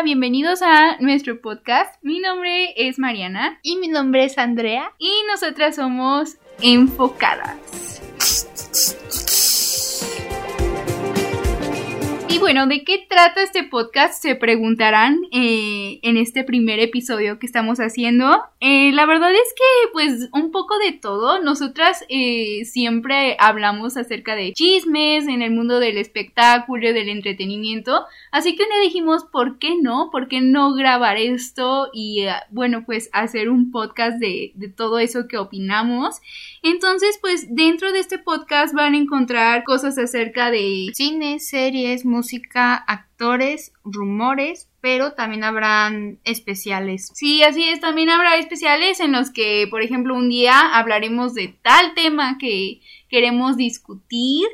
hola, bienvenidos a nuestro podcast. Mi nombre es Mariana. Y mi nombre es Andrea. Y nosotras somos enfocadas. Bueno, ¿de qué trata este podcast? Se preguntarán eh, en este primer episodio que estamos haciendo. Eh, la verdad es que, pues, un poco de todo. Nosotras eh, siempre hablamos acerca de chismes en el mundo del espectáculo, del entretenimiento. Así que día dijimos, ¿por qué no? ¿Por qué no grabar esto? Y bueno, pues hacer un podcast de, de todo eso que opinamos. Entonces, pues, dentro de este podcast van a encontrar cosas acerca de cine, series, música música, actores, rumores, pero también habrán especiales. Sí, así es, también habrá especiales en los que, por ejemplo, un día hablaremos de tal tema que queremos discutir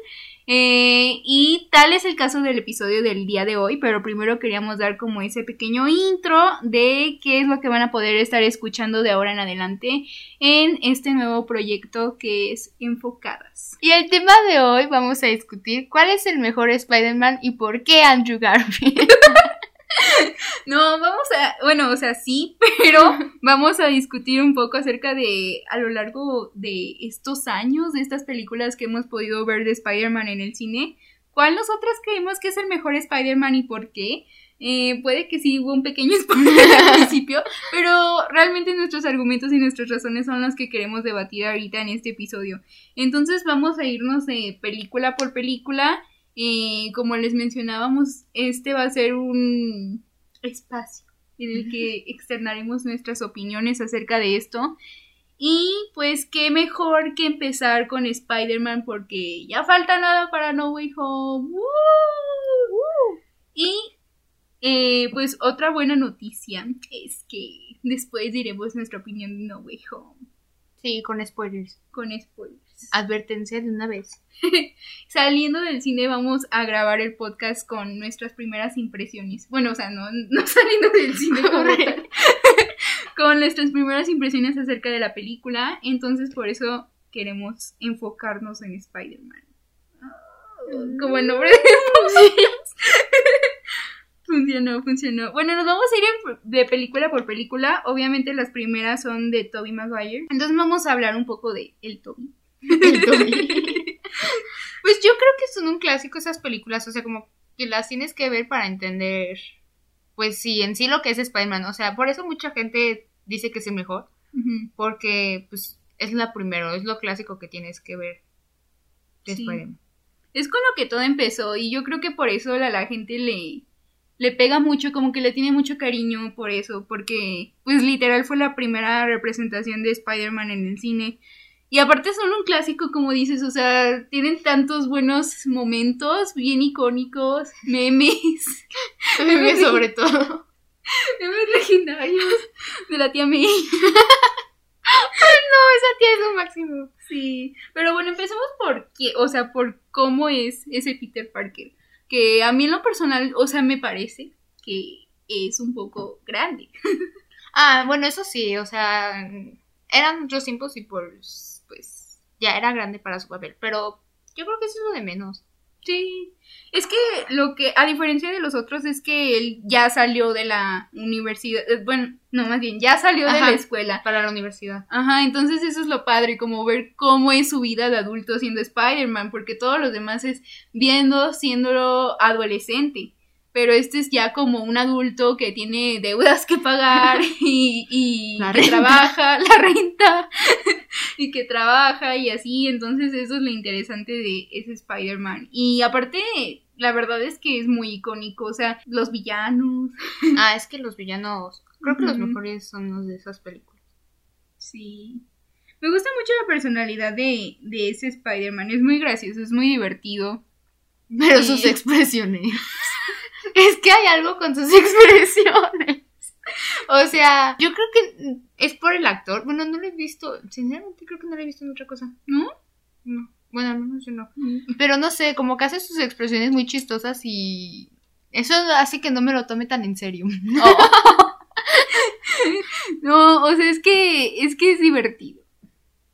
eh, y tal es el caso del episodio del día de hoy, pero primero queríamos dar como ese pequeño intro de qué es lo que van a poder estar escuchando de ahora en adelante en este nuevo proyecto que es Enfocadas. Y el tema de hoy vamos a discutir cuál es el mejor Spider-Man y por qué Andrew Garfield. No, vamos a, bueno, o sea, sí, pero vamos a discutir un poco acerca de, a lo largo de estos años, de estas películas que hemos podido ver de Spider-Man en el cine, ¿cuál nosotras creemos que es el mejor Spider-Man y por qué? Eh, puede que sí hubo un pequeño spoiler al principio, pero realmente nuestros argumentos y nuestras razones son las que queremos debatir ahorita en este episodio. Entonces vamos a irnos de película por película como les mencionábamos, este va a ser un espacio en el que externaremos nuestras opiniones acerca de esto. Y pues qué mejor que empezar con Spider-Man porque ya falta nada para No Way Home. Y eh, pues otra buena noticia es que después diremos nuestra opinión de No Way Home. Sí, con spoilers. Con spoilers. Advertencia de una vez. Saliendo del cine vamos a grabar el podcast con nuestras primeras impresiones. Bueno, o sea, no, no saliendo del cine con nuestras primeras impresiones acerca de la película. Entonces por eso queremos enfocarnos en Spider-Man. como el nombre de Funcionó, funcionó. Bueno, nos vamos a ir de película por película. Obviamente las primeras son de Toby Maguire. Entonces vamos a hablar un poco de el Toby. Pues yo creo que son un clásico esas películas. O sea, como que las tienes que ver para entender, pues sí, en sí lo que es Spider-Man. O sea, por eso mucha gente dice que es el mejor. Porque, pues, es la primero, es lo clásico que tienes que ver de Spider-Man. Es con lo que todo empezó y yo creo que por eso a la gente le, le pega mucho, como que le tiene mucho cariño por eso, porque pues literal fue la primera representación de Spider-Man en el cine. Y aparte son un clásico, como dices, o sea, tienen tantos buenos momentos, bien icónicos, memes. memes sobre todo. memes legendarios de la tía May. no, esa tía es lo máximo. Sí, pero bueno, empecemos por qué, o sea, por cómo es ese Peter Parker que a mí en lo personal, o sea, me parece que es un poco grande. ah, bueno, eso sí, o sea, eran muchos tiempos y pues, pues ya era grande para su papel, pero yo creo que eso es lo de menos. Sí, es que lo que, a diferencia de los otros, es que él ya salió de la universidad, eh, bueno, no, más bien, ya salió de la escuela. Para la universidad. Ajá, entonces eso es lo padre, como ver cómo es su vida de adulto siendo Spider-Man, porque todos los demás es viendo siendo adolescente pero este es ya como un adulto que tiene deudas que pagar y, y que trabaja, la renta, y que trabaja y así, entonces eso es lo interesante de ese Spider-Man. Y aparte, la verdad es que es muy icónico, o sea, los villanos. Ah, es que los villanos, creo que los mejores son los de esas películas. Sí. Me gusta mucho la personalidad de, de ese Spider-Man, es muy gracioso, es muy divertido. Pero sus expresiones. es que hay algo con sus expresiones. O sea, yo creo que es por el actor. Bueno, no lo he visto. Sinceramente, creo que no lo he visto en otra cosa. ¿No? No. Bueno, al menos yo no. Mm. Pero no sé, como que hace sus expresiones muy chistosas y. Eso hace que no me lo tome tan en serio. no, o sea, es que es que es divertido.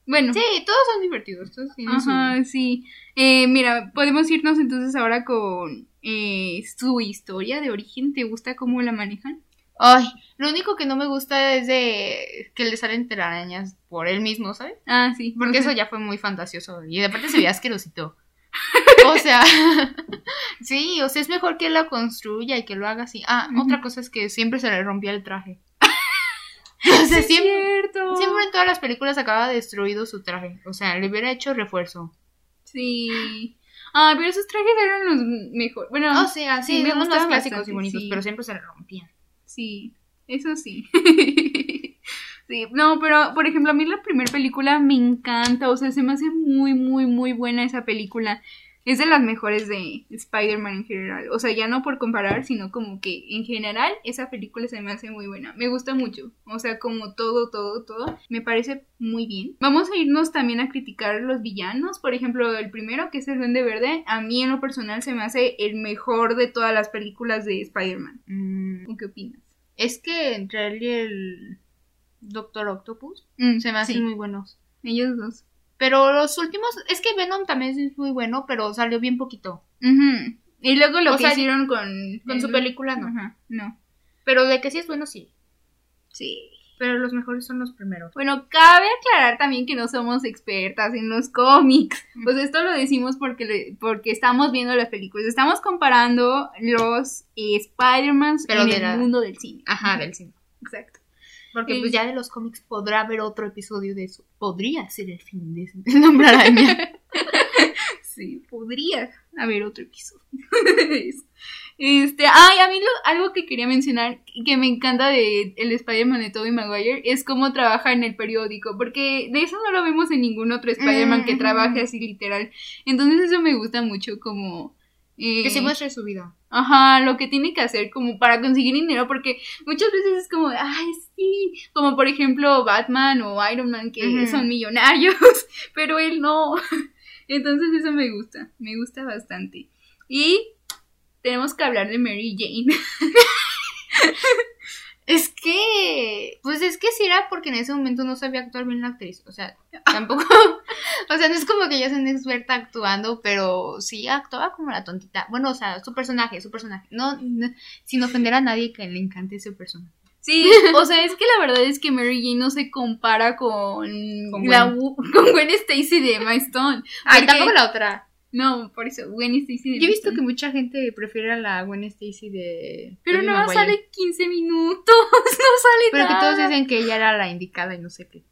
Bueno. Sí, todos son divertidos. Todos Ajá, sí. Eh, mira, podemos irnos entonces ahora con eh, su historia de origen, ¿te gusta cómo la manejan? Ay, lo único que no me gusta es de que le salen telarañas por él mismo, ¿sabes? Ah, sí. Porque eso ya fue muy fantasioso. Y de aparte se veía asquerosito. O sea, sí, o sea, es mejor que él la construya y que lo haga así. Ah, otra cosa es que siempre se le rompía el traje. O sea, es siempre, cierto. siempre en todas las películas acaba destruido su traje. O sea, le hubiera hecho refuerzo. Sí. Ah, pero esos trajes eran los mejores. Bueno, O sea, sí, sí, me me unos gustaban clásicos y bonitos, sí. pero siempre se rompían. Sí, eso sí. sí, no, pero por ejemplo, a mí la primera película me encanta, o sea, se me hace muy, muy, muy buena esa película. Es de las mejores de Spider-Man en general. O sea, ya no por comparar, sino como que en general esa película se me hace muy buena. Me gusta mucho. O sea, como todo, todo, todo. Me parece muy bien. Vamos a irnos también a criticar los villanos. Por ejemplo, el primero, que es el Duende Verde, a mí en lo personal se me hace el mejor de todas las películas de Spider-Man. Mm, ¿Tú qué opinas? es que entre él y el Doctor Octopus Mm, se me hacen sí, muy buenos. ellos dos. Pero los últimos, es que Venom también es muy bueno, pero salió bien poquito. Ujú. Y luego lo O que sea, hicieron con... Con su el- película no. Ajá, no. Pero de que sí es bueno, sí. Sí. Pero los mejores son los primeros. Bueno, cabe aclarar también que no somos expertas en los cómics. Pues esto lo decimos porque, le- porque estamos viendo las películas. Estamos comparando los eh, Spider-Mans Pero en el mundo del cine. Ajá, del cine. Exacto. Porque pues ya de los cómics podrá haber otro episodio de eso. Podría ser el fin de ese araña. Sí, podría haber otro episodio. este, ay, a mí lo- algo que quería mencionar y que me encanta de el Spider-Man de Tobey Maguire es cómo trabaja en el periódico, porque de eso no lo vemos en ningún otro Spider-Man que Ujú. trabaje así literal. Entonces eso me gusta mucho como eh, que se muestre su vida. Ajá, lo que tiene que hacer como para conseguir dinero, porque muchas veces es como, ay, sí, como por ejemplo Batman o Iron Man que Ujú. son millonarios, pero él no. Entonces eso me gusta, me gusta bastante. Y tenemos que hablar de Mary Jane. Es que, pues es que sí era porque en ese momento no sabía actuar bien la actriz. O sea, tampoco. o sea, no es como que ella sea una experta actuando, pero sí actuaba como la tontita. Bueno, o sea, su personaje, su personaje. No, no- sin ofender a nadie que le encante ese personaje. Sí, o sea, es que la verdad es que Mary Jane no se compara con, Con Gwen. Wu- con Gwen Stacy de Emma Stone. Ay, tampoco la otra. No, por eso, Gwen Stacy Yo he visto que mucha gente prefiere a la Gwen Stacy de. Pero Tobey no Maguire. sale 15 minutos, no sale Pero que todos dicen que ella era la indicada y no sé qué.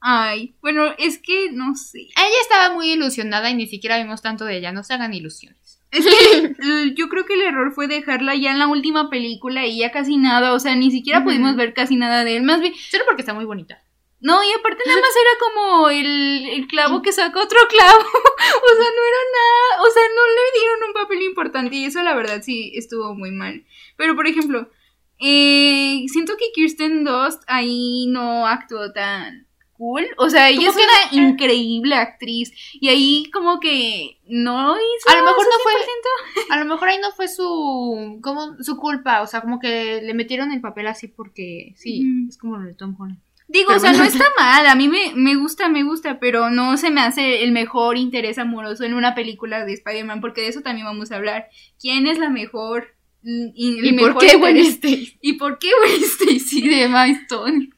Ay, bueno, es que no sé. Ella estaba muy ilusionada y ni siquiera vimos tanto de ella. No se hagan ilusiones. Es que yo creo que el error fue dejarla ya en la última película y ya casi nada, o sea, ni siquiera pudimos ver casi nada de él. Más bien, Solo porque está muy bonita. No, y aparte nada más era como el, el clavo que saca otro clavo. o sea, no era nada, o sea, no le dieron un papel importante y eso la verdad sí estuvo muy mal. Pero por ejemplo, eh, siento que Kirsten Dunst ahí no actuó tan cool. O sea, ella es una no- increíble actriz y ahí como que no hizo A lo mejor no fue- 100%. A lo mejor ahí no fue su como su culpa, o sea, como que le metieron el papel así porque sí, es como lo de Tom Holland. Digo, Pero o sea, no está mal, a mí me, me gusta, me gusta, pero no se me hace el mejor interés amoroso en una película de Spider-Man, porque de eso también vamos a hablar. ¿Quién es la mejor? mm, Y, el ¿Y por qué Gwen? Stacy? ¿Y por qué Gwen Stacy de Emma Stone?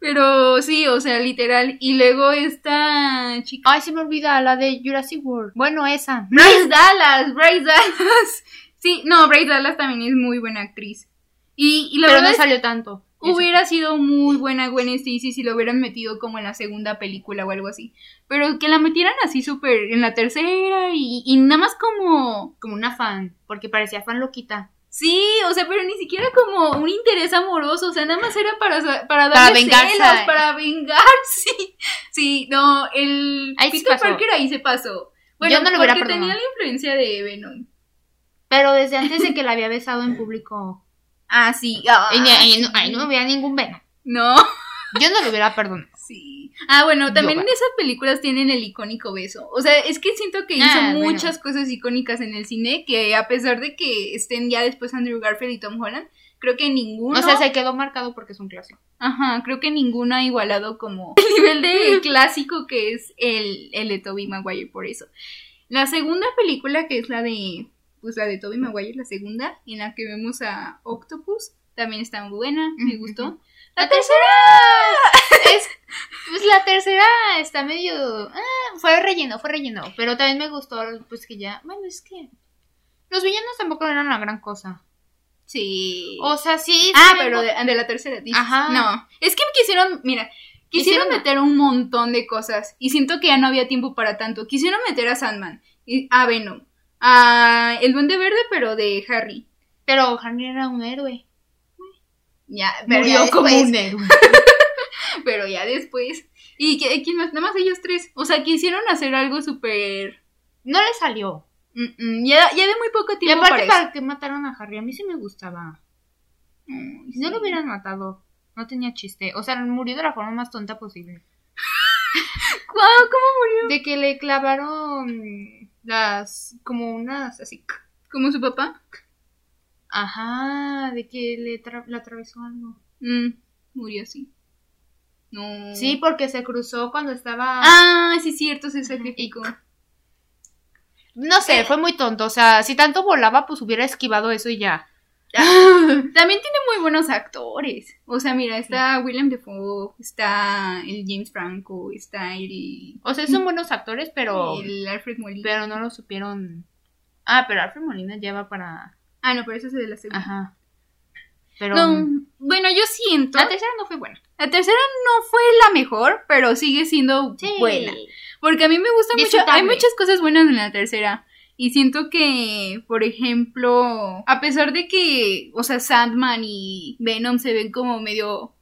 Pero sí, o sea, literal. Y luego esta chica. Ay, se me olvida la de Jurassic World. Bueno, esa. Bryce Dallas, Bryce Dallas. Sí, no, Bryce Dallas también es muy buena actriz. Y, y la Pero verdad no es salió tanto. Hubiera sido muy buena Gwen Stacy si lo hubieran metido como en la segunda película o algo así. Pero que la metieran así súper en la tercera y, y nada más como... como una fan, porque parecía fan loquita. Sí, o sea, pero ni siquiera como un interés amoroso, o sea, nada más era para, para Para darle vengarse. celos, para vengar, sí. Sí, no, el Ahí Peter pasó. Parker ahí se pasó. Bueno, Yo no lo hubiera porque tenía la influencia de Venom. Pero desde antes de que la había besado en público. Ah, sí. ah, y ahí, no, ahí no había ningún veno. No. Yo no lo hubiera perdonado. Sí. Ah, bueno, también en esas películas tienen el icónico beso. O sea, es que siento que hizo Ah, bueno. muchas cosas icónicas en el cine que a pesar de que estén ya después Andrew Garfield y Tom Holland, creo que ninguno... O sea, se quedó marcado porque es un clásico. Ajá, creo que ninguno ha igualado como el nivel de clásico que es el, el de Tobey Maguire por eso. La segunda película, que es la de pues la de Toby Maguire, la segunda, en la que vemos a Octopus, también está muy buena, me gustó. La tercera es pues la tercera está medio ah, fue relleno, fue relleno, pero también me gustó pues que ya, bueno, es que los villanos tampoco eran la gran cosa. Sí. O sea, sí. ah, pero de, de la tercera, dices. Ajá. No, es que quisieron, mira, quisieron Hicieron- meter un montón de cosas y siento que ya no había tiempo para tanto. Quisieron meter a Sandman, y a Venom, a el Duende Verde, pero de Harry. pero Harry era un héroe. Ya, pero Murió ya como un héroe. pero ya después. ¿Y quién más? Nada más ellos tres. O sea, quisieron hacer algo súper... No le salió. mm, mm, ya, ya de muy poco Y tiempo aparte, para ¿para qué mataron a Harry? A mí sí me gustaba. Si no lo hubieran matado, no tenía chiste. O sea, murió de la forma más tonta posible. ¿Cómo murió? De que le clavaron las. como unas así. ¿Como su papá? Ajá, de que le, tra- le atravesó algo. Mm, murió así. No. Sí, porque se cruzó cuando estaba. Ah, sí, cierto, se sacrificó. no sé, fue muy tonto. O sea, si tanto volaba, pues hubiera esquivado eso y ya. También tiene muy buenos actores. O sea, mira, está William Defoe, está el James Franco, está el, O sea, son buenos actores, pero. el Alfred Molina. Pero no lo supieron. Ah, pero Alfred Molina lleva para. Ah, no, pero ese es de la segunda. Ajá. Pero. No, bueno, yo siento. La tercera no fue buena. La tercera no fue la mejor, pero sigue siendo buena. Porque a mí me gusta mucho. Hay muchas cosas buenas en la tercera. Y siento que, por ejemplo, a pesar de que, o sea, Sandman y Venom se ven como medio.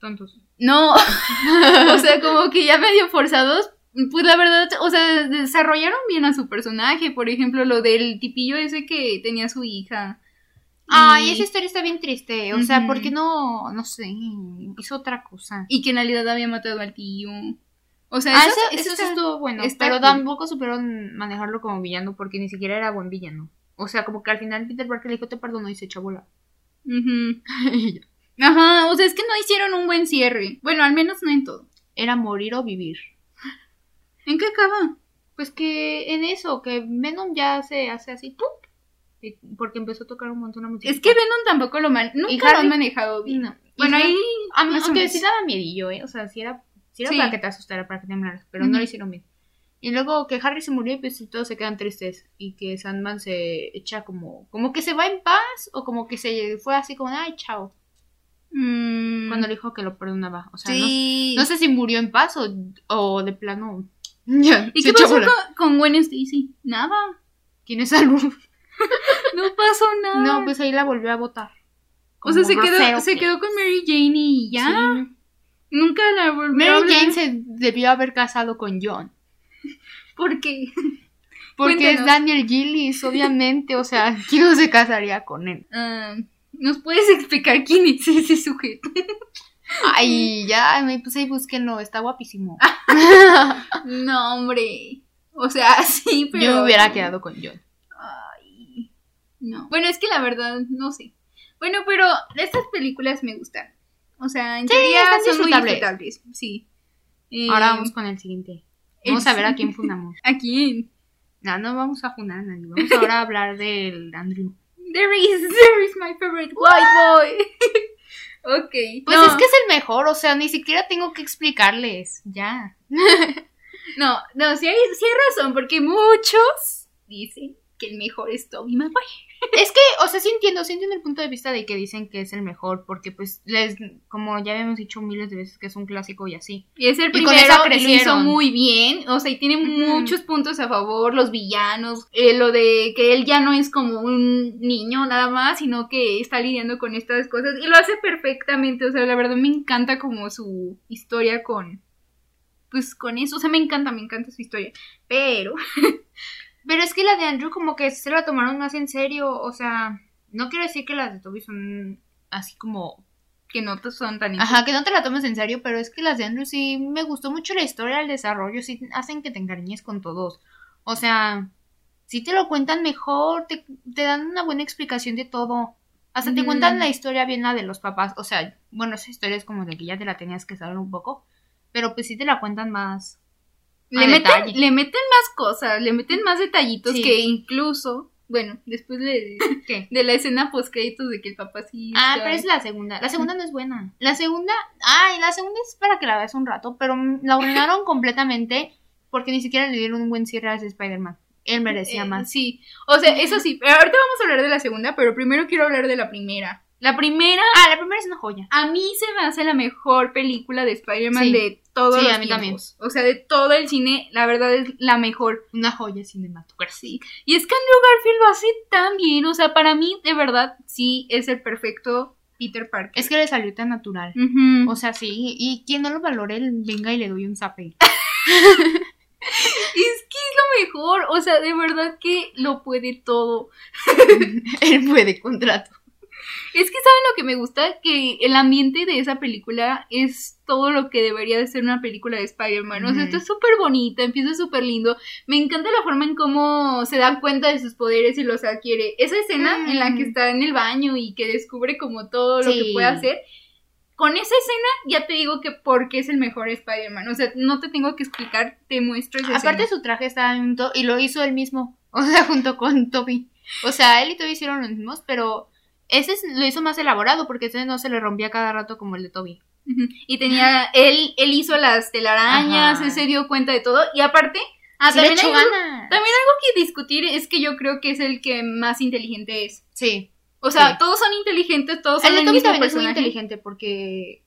Tontos. No, o sea, como que ya medio forzados. Pues la verdad, o sea, desarrollaron bien a su personaje. Por ejemplo, lo del tipillo ese que tenía su hija. Ay, Y- esa historia está bien triste. O sea. ¿por qué no, no sé, hizo otra cosa? Y que en realidad había matado al tío. O sea, Ah, eso, eso, eso está- estuvo bueno, pero cool. tampoco supieron manejarlo como villano porque ni siquiera era buen villano. O sea, como que al final Peter Parker le dijo te perdono y se echó a volar. Ujú. Ajá, o sea, es que no hicieron un buen cierre. Bueno, al menos no en todo. Era morir o vivir. ¿En qué acaba? Pues que en eso, que Venom ya se hace así, Porque empezó a tocar un montón de música. Es que Venom tampoco lo man... Nunca ¿Y lo han manejado bien. No. Bueno, ahí... A mí, aunque sí daba miedillo, ¿eh? O sea, sí era, sí era Sí. para que te asustara, para que te temblaras, pero no Ujú. lo hicieron bien. Y luego que Harry se murió y pues todos se quedan tristes. Y que Sandman se echa como... Como que se va en paz o como que se fue así como, ay, chao. Mm, Cuando le dijo que lo perdonaba. O sea, no- sí. no, sé si murió en paz o, o de plano... Ya, ¿Y qué pasó con, con Gwen Stacy? Nada. ¿Tiene salud? No pasó nada. No, pues ahí la volvió a votar. o sea, se quedó, se que quedó con Mary Jane y ya. Sí. Nunca la volvió a Mary hablar. Jane se debió haber casado con John. ¿Por qué? Porque Cuéntanos. es Daniel Gillis, obviamente. O sea, ¿quién no se casaría con él? Ah, ¿Nos puedes explicar quién es ese sujeto? Ay, ya, me puse y búsquenlo, está guapísimo. No, hombre. O sea, sí, pero. Yo me hubiera quedado con John. Ay, no. Bueno, es que la verdad, no sé. Bueno, pero estas películas me gustan. O sea, en Sí, teoría son muy disfrutables. Sí. Eh, Ahora vamos con el siguiente. Vamos el a ver a quién fundamos. ¿A quién? No, no vamos a fundar a nadie. Vamos ahora a hablar del Andrew. There is, there is my favorite white boy. ok. Pues no, es que es el mejor, o sea, ni siquiera tengo que explicarles. Ya. No, no, sí hay, sí hay razón, porque muchos dicen que el mejor es Toby Maguire. Es que, o sea, sí entiendo, sí entiendo el punto de vista de que dicen que es el mejor, porque pues les, como ya habíamos dicho miles de veces que es un clásico y así. Y es el Y con primero y lo hizo muy bien, o sea, y tiene muchos puntos a favor, los villanos, eh, lo de que él ya no es como un niño nada más, sino que está lidiando con estas cosas y lo hace perfectamente, o sea, la verdad me encanta como su historia con, pues con eso, o sea, me encanta, me encanta su historia, pero, Pero es que la de Andrew como que se la tomaron más en serio, o sea, no quiero decir que las de Toby son así como... que no te son tan Ajá, que no te la tomes en serio, pero es que las de Andrew sí me gustó mucho la historia, el desarrollo, sí hacen que te encariñes con todos. O sea, sí te lo cuentan mejor, te, te dan una buena explicación de todo. Hasta te cuentan la historia bien la de los papás, o sea, bueno, esa historia es como de que ya te la tenías que saber un poco, pero pues sí te la cuentan más. Le meten, le meten más cosas, le meten más detallitos Sí. que incluso Bueno, después de, ¿Qué? de la escena post créditos de que el papá sí. Ah, pero es la segunda. La segunda no es buena. La segunda, ay, la segunda es para que la veas un rato, pero mm, la arruinaron completamente porque ni siquiera le dieron un buen cierre a ese Spider-Man. Él merecía Eh, más. Sí, o sea, eso sí. Pero ahorita vamos a hablar de la segunda, pero primero quiero hablar de la primera. La primera, Ah, la primera es una joya. a mí se me hace la mejor película de Spider-Man Sí. de todos Sí, los a mí tiempos. también. O sea, de todo el cine, la verdad es la mejor. Una joya cinematográfica. Sí. Y es que Andrew Garfield lo hace tan bien. O sea, para mí, de verdad, sí es el perfecto Peter Parker. Es que le salió tan natural. O sea, sí. Y quien no lo valore, él venga y le doy un zape. Es que es lo mejor. O sea, de verdad que lo puede todo. él puede contrato. Es que, ¿saben lo que me gusta? Que el ambiente de esa película es todo lo que debería de ser una película de Spider-Man. O sea, Ujú. está súper bonita, empieza súper lindo. Me encanta la forma en cómo se da cuenta de sus poderes y los adquiere. Esa escena en la que Mm. está en el baño y que descubre como todo lo que puede hacer. Con esa escena ya te digo que porque es el mejor Spider-Man. O sea, no te tengo que explicar, te muestro esa Aparte escena. su traje estaba en y lo hizo él mismo. O sea, junto con Toby. O sea, él y Toby hicieron los mismos, pero ese es- lo hizo más elaborado porque ese no se le rompía cada rato como el de Toby. Y tenía, él, él hizo las telarañas, Ajá. él se dio cuenta de todo. Y aparte, ah, Sí también, hay algo, también algo que discutir es que yo creo que es el que más inteligente es. Sí. O sea, Sí. todos son inteligentes, todos son El el, de Toby mismo también es muy inteligente porque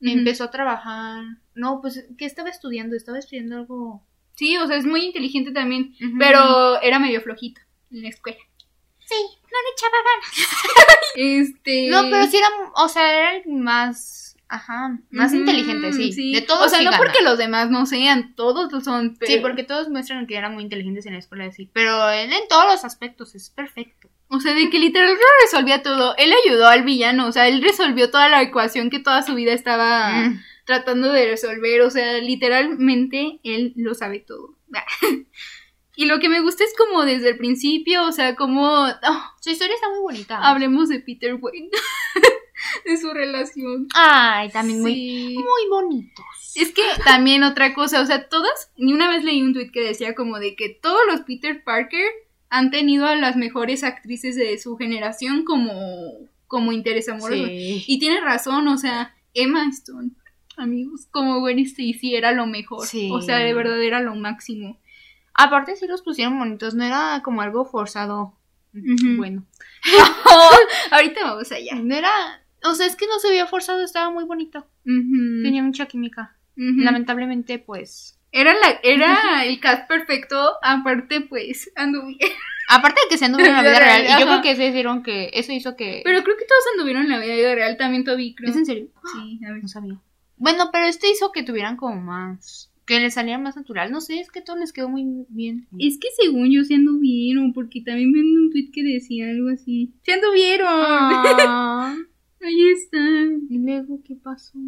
empezó a trabajar. No, pues, ¿qué estaba estudiando? Estaba estudiando algo. Sí, o sea, es muy inteligente también, pero era medio flojito en la escuela. Sí, no le echaba ganas. Este... No, pero sí era, o sea, era el más, ajá, más inteligente, sí. De todos O sea, sí no gana. porque los demás no sean, todos lo son. Pero... Sí, porque todos muestran que eran muy inteligentes en la escuela, sí. Pero él en todos los aspectos es perfecto. O sea, de que literal resolvía todo. Él ayudó al villano, o sea, él resolvió toda la ecuación que toda su vida estaba Mm. tratando de resolver. O sea, literalmente él lo sabe todo. y lo que me gusta es como desde el principio, o sea, como oh, Su historia está muy bonita. hablemos de Peter Wayne, de su relación. Ay, también muy, muy bonitos. Es que también otra cosa, o sea, todas, ni una vez leí un tweet que decía como de que todos los Peter Parker han tenido a las mejores actrices de su generación como, como interés amoroso. Sí. Y tiene razón, o sea, Emma Stone, amigos, como Gwen Stacy era lo mejor. Sí. O sea, de verdad era lo máximo. Aparte sí los pusieron bonitos, no era como algo forzado. Bueno. Ahorita vamos allá. No era, o sea, es que no se veía forzado, estaba muy bonito. Ujú, Tenía mucha química. Lamentablemente, pues. Era, la, era el cast perfecto, aparte pues anduvieron. Aparte de que se anduvieron en la vida real, y yo creo que eso hicieron que, eso hizo que. Pero creo que todos anduvieron en la vida real, también Toby, creo. ¿Es en serio? Sí, a ver. No sabía. Bueno, pero este hizo que tuvieran como más. Que les saliera más natural. No sé, es que todo les quedó muy bien. Es que según yo se anduvieron, porque también vi un tweet que decía algo así. ¡Se anduvieron! Ah, Ahí están. y luego, ¿qué pasó?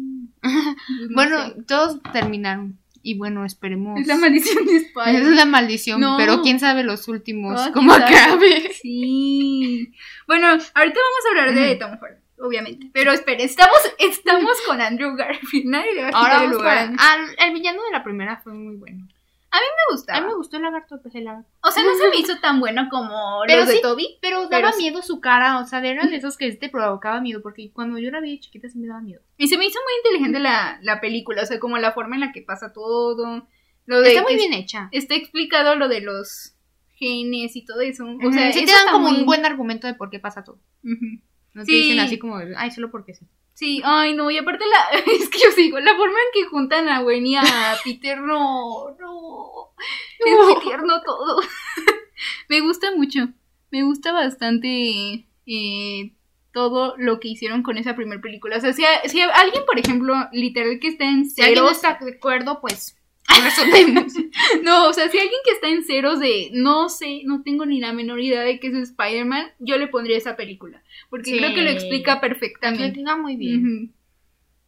Pues no bueno, sé. todos terminaron. Y bueno, esperemos. es la maldición de Es Spider. una maldición, No. pero quién sabe los últimos Ah, cómo acabe. Sí. Bueno, ahorita vamos a hablar de. Tom Holland, obviamente. Pero espere, estamos, estamos con Andrew Garfield. Nadie le va a quitar Ahora el lugar. con- ah, el villano de la primera fue muy bueno. Me gusta. A mí me gustó el lagarto, pues el lagarto. O sea, no se me hizo tan bueno como Pero los de sí. Toby. Pero Pero daba sí. miedo su cara, o sea, eran de esos que te provocaba miedo, porque cuando yo la vi de chiquita sí me daba miedo. Y se me hizo muy inteligente la, la película, o sea, como la forma en la que pasa todo. Lo de Está muy bien hecha. Está explicado lo de los genes y todo eso. O sea, sea, sí eso te dan como un buen argumento de por qué pasa todo. Ujú. No te Sí. dicen así como, ay, solo porque sí. Sí, ay no, y aparte la, es que yo sigo, la forma en que juntan a Gwen y a Peter, no, no, es muy tierno todo. me gusta mucho, me gusta bastante eh, todo lo que hicieron con esa primera película. O sea, si, a- si a- alguien, por ejemplo, literal que está en Si alguien no está de acuerdo, pues resolvemos. no, o sea, si alguien que está en ceros de no sé, no tengo ni la menor idea de que es Spider-Man, yo le pondría esa película, porque Sí. creo que lo explica Lo perfectamente. explica muy bien.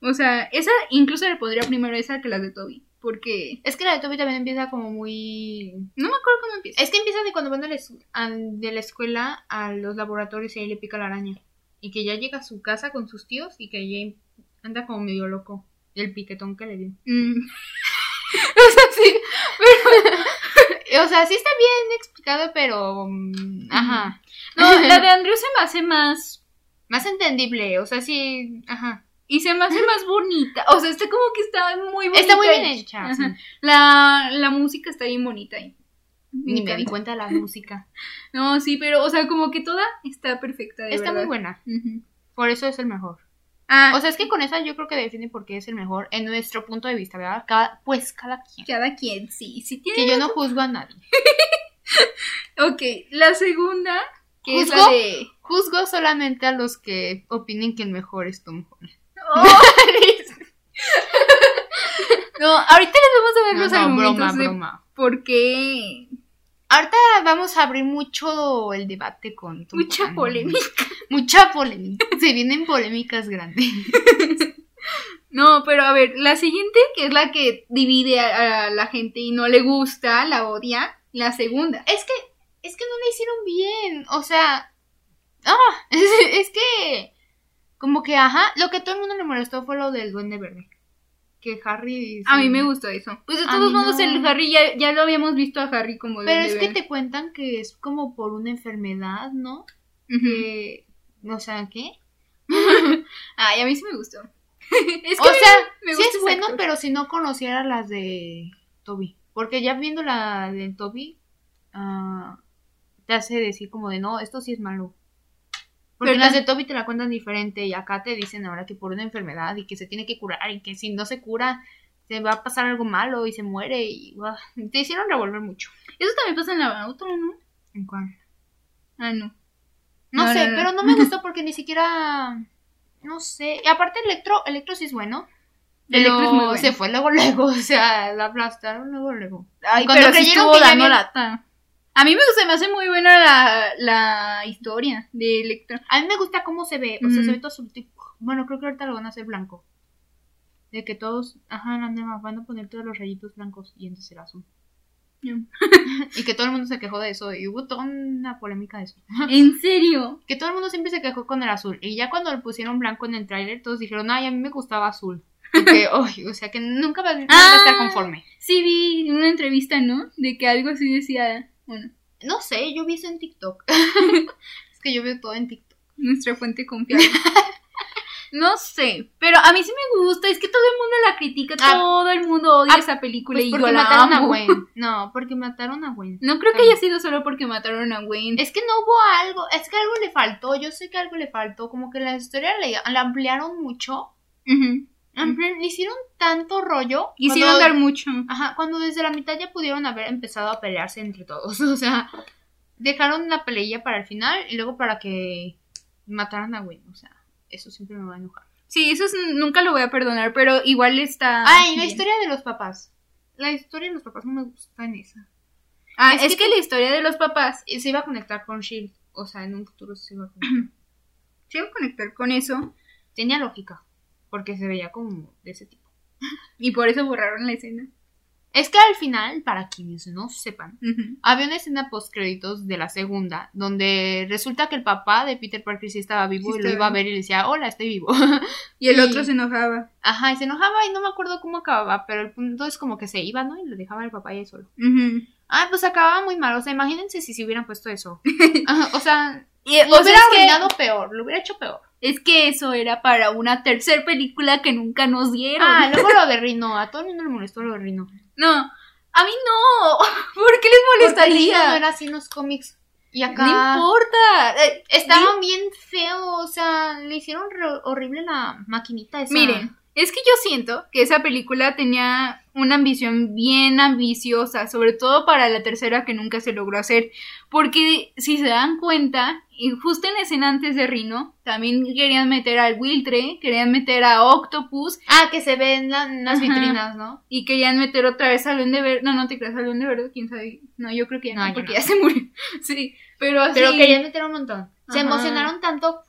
O sea, esa incluso le pondría primero esa que las de Toby. Porque Es que la de Toby también empieza como muy... no me acuerdo cómo empieza. Es que empieza de cuando van de la, al- de la escuela a los laboratorios y ahí le pica la araña. Y que ya llega a su casa con sus tíos y que ya anda como medio loco. El piquetón que le dio. Mm. o sea, sí. Pero, O sea, sí está bien explicado, pero. mm, Ajá. No, la de Andrew se me hace más. Más entendible. O sea, sí. Ajá. Y se me hace más bonita. O sea, está como que está muy bonita. Está muy bien hecha. sí. La, la música está bien bonita ahí. Ni me di cuenta de la música. No, sí, pero, o sea, como que toda está perfecta. De Está verdad. muy buena. Por eso es el mejor. Ah, O sea, es que con esa yo creo que define por qué es el mejor en nuestro punto de vista, ¿verdad? Cada, pues cada quien. cada quien, sí. Sí tiene. Que yo no juzgo a nadie. Ok, la segunda, que es la de. Juzgo solamente a los que opinen que el mejor es Tom Holland. Oh. no, ahorita les vamos a ver No, los no, argumentos broma, de broma. por qué. Ahorita vamos a abrir mucho el debate con Tom Mucha polémica. Mucha polémica. Se vienen polémicas grandes. No, pero a ver, la siguiente, que es la que divide a, la gente y no le gusta, la odia, la segunda. Es que, es que no le hicieron bien. O sea, ah, es, es que, como que, ajá, lo que todo el mundo le molestó fue lo del duende verde. Que Harry. A sí. mí me gustó eso. Pues de A todos modos, no. el Harry ya, ya lo habíamos visto a Harry como Pero es que te cuentan que es como por una enfermedad, ¿no? Ujú. Que, o sea, ¿qué? Ay, a mí sí me gustó. es o sea, me sí gusta es bueno, actor. pero si no conociera las de Toby. Porque ya viendo la de Toby, ah, te hace decir como de no, esto sí es malo. Porque ¿Verdad? las de Toby te la cuentan diferente y acá te dicen ahora que por una enfermedad y que se tiene que curar y que si no se cura se va a pasar algo malo y se muere y te hicieron revolver mucho. Eso también pasa en la otra, ¿no? ¿En cuál? Ah, no. No, No, sé, no, no. pero no me gustó porque ni siquiera. No sé. Y aparte, Electro, Electro sí es bueno. Pero Electro es muy bueno. se fue luego, luego. O sea, la aplastaron luego, luego. Ay, Cuando pero creyeron que ya. A mí me, se me hace muy buena la, la historia de Electra. A mí me gusta cómo se ve. O sea, se ve todo azul. Bueno, creo que ahorita lo van a hacer blanco. De que todos. Ajá, nueva, van a poner todos los rayitos blancos y entonces será azul. Y que todo el mundo se quejó de eso. Y hubo toda una polémica de eso. ¿En serio? Que todo el mundo siempre se quejó con el azul. Y ya cuando le pusieron blanco en el tráiler, todos dijeron, ay, a mí me gustaba azul. Que, o sea, que nunca va a Ah. estar conforme. Sí, vi una entrevista, ¿no? De que algo así decía, bueno, No sé, yo vi eso en TikTok. es que yo veo todo en TikTok. nuestra fuente confiable. no sé, pero a mí sí me gusta, es que todo el mundo la critica, Ah. todo el mundo odia Ah, esa película Pues y porque yo la mataron a. Gwen. No, porque mataron a Gwen. No creo que haya sido solo porque mataron a Gwen. Es que no hubo algo, es que algo le faltó, yo sé que algo le faltó, como que la historia le- la ampliaron mucho. Le hicieron tanto rollo. Cuando- dar mucho. Ajá, cuando desde la mitad ya pudieron haber empezado a pelearse entre todos, o sea, dejaron la peleilla para el final y luego para que mataran a Gwen, o sea, eso siempre me va a enojar. Sí, eso es- nunca lo voy a perdonar, pero igual está. Ah, y la historia de los papás. La historia de los papás no me gusta en esa. Ah, es es, que que, la historia de los papás. Se iba a conectar con Shield, o sea, en un futuro se iba a conectar. Se iba a conectar con eso. Tenía lógica, porque se veía como de ese tipo. Y por eso borraron la escena. Es que al final, para quienes no sepan, había una escena post créditos de la segunda, donde resulta que el papá de Peter Parker sí estaba vivo Sí y lo iba a ver y le decía, hola, estoy vivo. Y el Y- otro se enojaba. Ajá, y se enojaba y no me acuerdo cómo acababa, pero el punto es como que se iba, ¿no? Y le dejaba al papá ahí solo. Ujú. Ah, pues acababa muy mal, o sea, imagínense si se hubieran puesto eso. Ajá, o sea, Y, lo o sea, hubiera que- arruinado peor, lo hubiera hecho peor. Es que eso era para una tercera película que nunca nos dieron. Ah, luego lo de Rino, a todo el mundo le molestó lo de Rino. No, a mí no. ¿Por qué les Porque molestaría? no era así en los cómics. Y No acá importa. Eh, estaba bien feo, o sea, le hicieron horrible la maquinita esa. Miren, es que yo siento que esa película tenía una ambición bien ambiciosa, sobre todo para la tercera que nunca se logró hacer, porque si se dan cuenta, justo en la escena antes de Rino, también querían meter al Wiltre, querían meter a Octopus Ah, que se ve en, la- en las vitrinas, ¿no? y querían meter otra vez al Duende Verde. No, no te creas al Duende Verde, quién sabe. No, yo creo que ya No, porque no. ya se murió. Sí, pero así. Pero querían meter un montón. Se Ajá. emocionaron tanto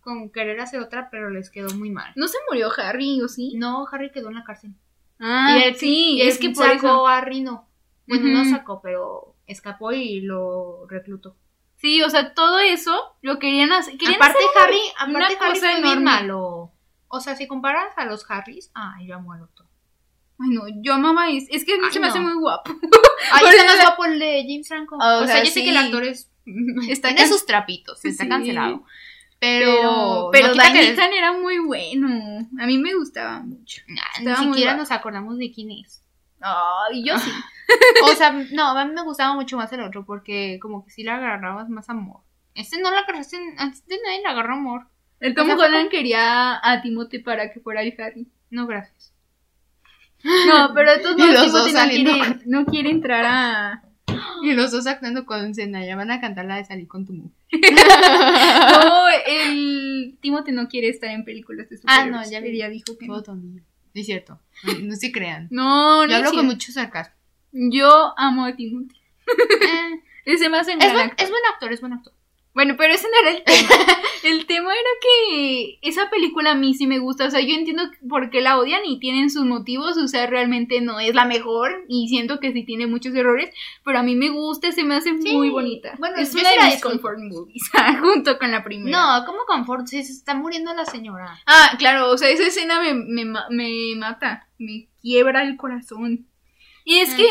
con querer hacer otra, pero les quedó muy mal. No se murió Harry, ¿o sí? No, Harry quedó en la cárcel. Ah, y él, sí, y él es que por sacó eso. a Rino. Bueno, no Ujú. sacó, pero escapó y lo reclutó. Sí, o sea, todo eso lo querían hacer. querían aparte hacer Harry, una aparte Harry cosa fue bien malo. O sea, si comparas a los Harrys, ah, yo amo al otro. Ay, no, yo amaba es, es que Ay, se me hace no. muy guapo. Ay, está más guapo el de James Franco. O, sea, sea, yo sé sí. que el actor es. Está can- sus trapitos, está Sí. cancelado. Pero, Pero. pero no era muy bueno. A mí me gustaba mucho. Nah, estaba ni siquiera guapo. nos acordamos de quién es. Ay, yo sí. O sea, no, a mí me gustaba mucho más el otro porque como que sí le agarrabas más amor. Este no le agarraste, antes de nadie le agarró amor. El Tom Holland quería a Timothy para que fuera el Harry. No, gracias. No, pero dos no quiere, no quiere entrar a... Y los dos actuando con Zendaya van a cantar la de salir con tu mujer. No, el Timothy no quiere estar en películas de Ah, superhéroes. no, ya vi. Ya dijo que no. Es cierto. No, no se crean. No, no Yo hablo con mucho sarcasmo. Yo amo a Timothy. Eh, Ese más en es, gran buen, actor. es buen actor, es buen actor. Bueno, pero ese no era el tema. El tema era que esa película a mí sí me gusta. O sea, yo entiendo por qué la odian y tienen sus motivos. O sea, realmente no es la mejor y siento que sí tiene muchos errores. Pero a mí me gusta, se me hace Sí. muy bonita. Bueno, es una de mis comfort movies, junto con la primera. No, ¿cómo confort? Si se está muriendo la señora. Ah, claro, o sea, esa escena me, me, me mata, me quiebra el corazón. Y es Mm. que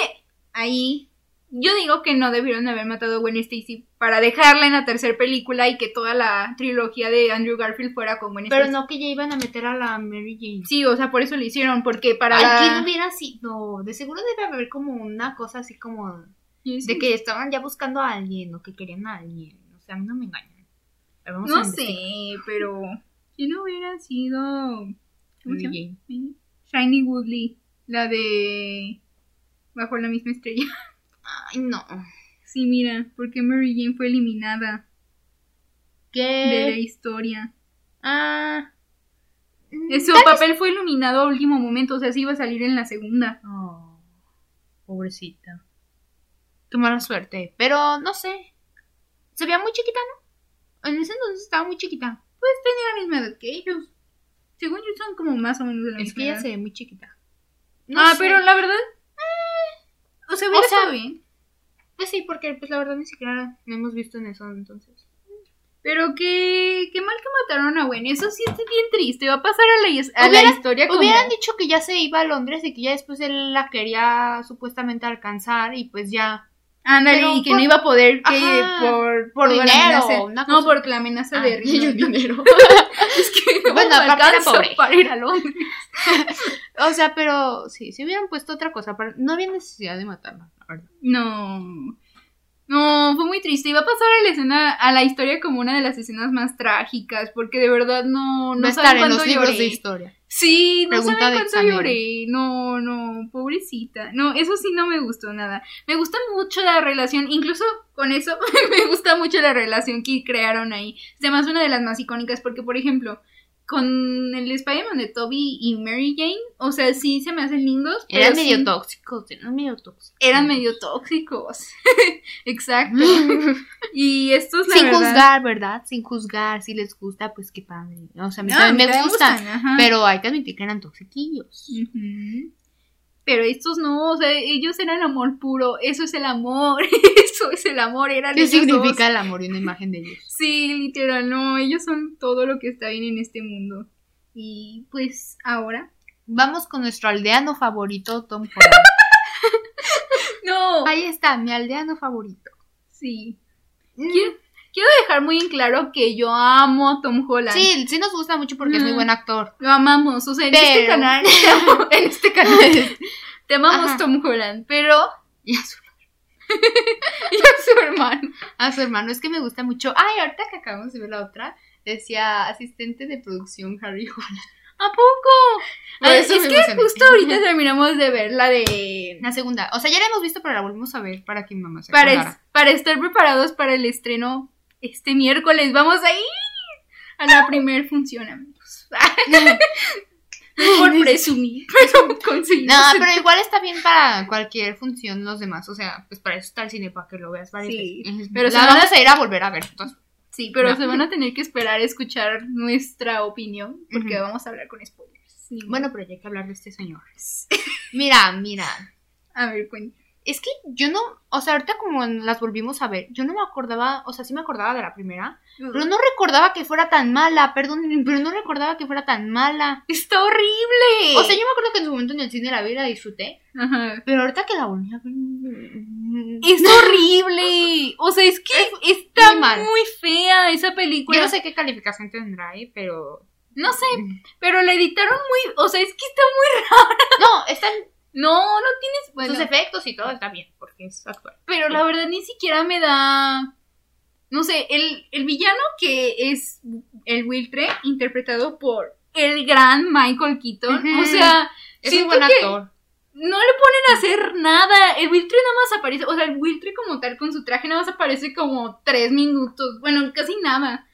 ahí yo digo que no debieron haber matado a Gwen Stacy para dejarla en la tercera película y que toda la trilogía de Andrew Garfield fuera con Gwen Pero Stacy. no que ya iban a meter a la Mary Jane. Sí, o sea, por eso lo hicieron, porque para la... ¿quién hubiera sido? De seguro debe haber como una cosa así como de que estaban ya buscando a alguien o que querían a alguien. O sea, a mí no me engañan. No sé, pero... Si no hubiera sido... ¿Cómo se Mary llama? Jane. Shiny Woodley, la de... Bajo la misma estrella. Ay, no. Sí, mira, porque Mary Jane fue eliminada de la ¿Qué? historia. Ah. Su papel fue iluminado a último momento, o sea, sí iba a salir en la segunda. Oh, pobrecita. Qué mala suerte. Pero no sé. Se veía muy chiquita, ¿no? En ese entonces estaba muy chiquita. Pues tenía la misma edad que ellos. Según yo son como más o menos de la Es misma que ella edad. se ve muy chiquita. No ah, sé. pero la verdad... eh, o sea, hubiera O sea, estado bien. Pues sí, porque pues la verdad ni siquiera me hemos visto en eso entonces. Pero qué, qué mal que mataron a Gwen. Eso sí es bien triste. Va a pasar a la, a la Hubiera- historia como... Hubieran dicho que ya se iba a Londres y que ya después él la quería supuestamente alcanzar y pues ya. Ándale, y que por- no iba a poder que Ajá, por, por dinero, amenaza- una No, porque la amenaza de Ah, Rino. dinero. Es que no Bueno, aparte era pobre. para ir a Londres. o sea, pero sí, si hubieran puesto otra cosa, no había necesidad de matarla, No. No, fue muy triste. Iba a pasar a la escena, a la historia como una de las escenas más trágicas, porque de verdad no, no Va a estar en los libros lloré. de historia. Sí, no Pregunta saben cuánto lloré. No, no, pobrecita. No, eso sí no me gustó nada. Me gusta mucho la relación, incluso con eso, me gusta mucho la relación que crearon ahí. Además, una de las más icónicas, porque, por ejemplo, con el Spider-Man de Toby y Mary Jane, o sea, sí se me hacen lindos. pero Eran sí medio tóxicos, eran medio tóxicos. Eran medio tóxicos. Exacto. Y estos, la Sin verdad- juzgar, ¿verdad? Sin juzgar, si les gusta, pues qué padre. O sea, a mí No, también me también gustan, pero hay que admitir que eran toxiquillos. Ujú. Pero estos no, o sea, ellos eran amor puro, eso es el amor, eso es el amor, eran ¿Qué significa dos. el amor y una imagen de ellos? Sí, literal, no, ellos son todo lo que está bien en este mundo. Y pues ahora. Vamos con nuestro aldeano favorito, Tom Holland. No, Ahí está, mi aldeano favorito. sí. Mm. Quiero, dejar muy en claro que yo amo a Tom Holland. Sí, sí nos gusta mucho porque es muy Mm. buen actor. Lo amamos, o sea, en este canal, te amo- en este canal, te amamos Ajá. Tom Holland, pero Y a su, y a su hermano. a su hermano, es que me gusta mucho. Ay, ahorita que acabamos de ver la otra, decía asistente de producción Harry Holland. ¿A poco? Ay, es que justo ahorita terminamos de ver la de... La segunda, o sea, ya la hemos visto, pero la volvemos a ver para que mi mamá se Para, para estar preparados para el estreno este miércoles. Vamos a ir a la primer función, amigos. Por presumir, pero conseguimos. No, pero igual está bien para cualquier función los demás. O sea, pues para eso está el cine, para que lo veas varias Sí, veces. pero la se vamos a ir a volver a ver. entonces. Sí, pero No. se van a tener que esperar a escuchar nuestra opinión porque vamos a hablar con spoilers. Bueno, pero ya hay que hablar de este señor. Mira, mira. a ver, cuenta. Es que yo no, o sea, ahorita como las volvimos a ver, yo no me acordaba, o sea, sí me acordaba de la primera, pero no recordaba que fuera tan mala, perdón, pero no recordaba que fuera tan mala. Está horrible. O sea, yo me acuerdo que en su momento en el cine la vi y la disfruté, Ajá. pero ahorita que la volví a ver... mm, Es horrible. O sea, es que está muy mal. muy fea esa película. Yo no sé qué calificación tendrá ahí, pero... No sé, pero la editaron muy. O sea, es que está muy. No, están No, no tienes. Bueno, sus efectos y todo está bien, porque es actual. pero la verdad ni siquiera me da. No sé, el, el villano que es el Wiltre, interpretado por el gran Michael Keaton. O sea, Es un buen actor. no le ponen a hacer nada. El Wiltre nada más aparece. O sea, el Wiltre como tal con su traje nada más aparece como tres minutos. Bueno, casi nada.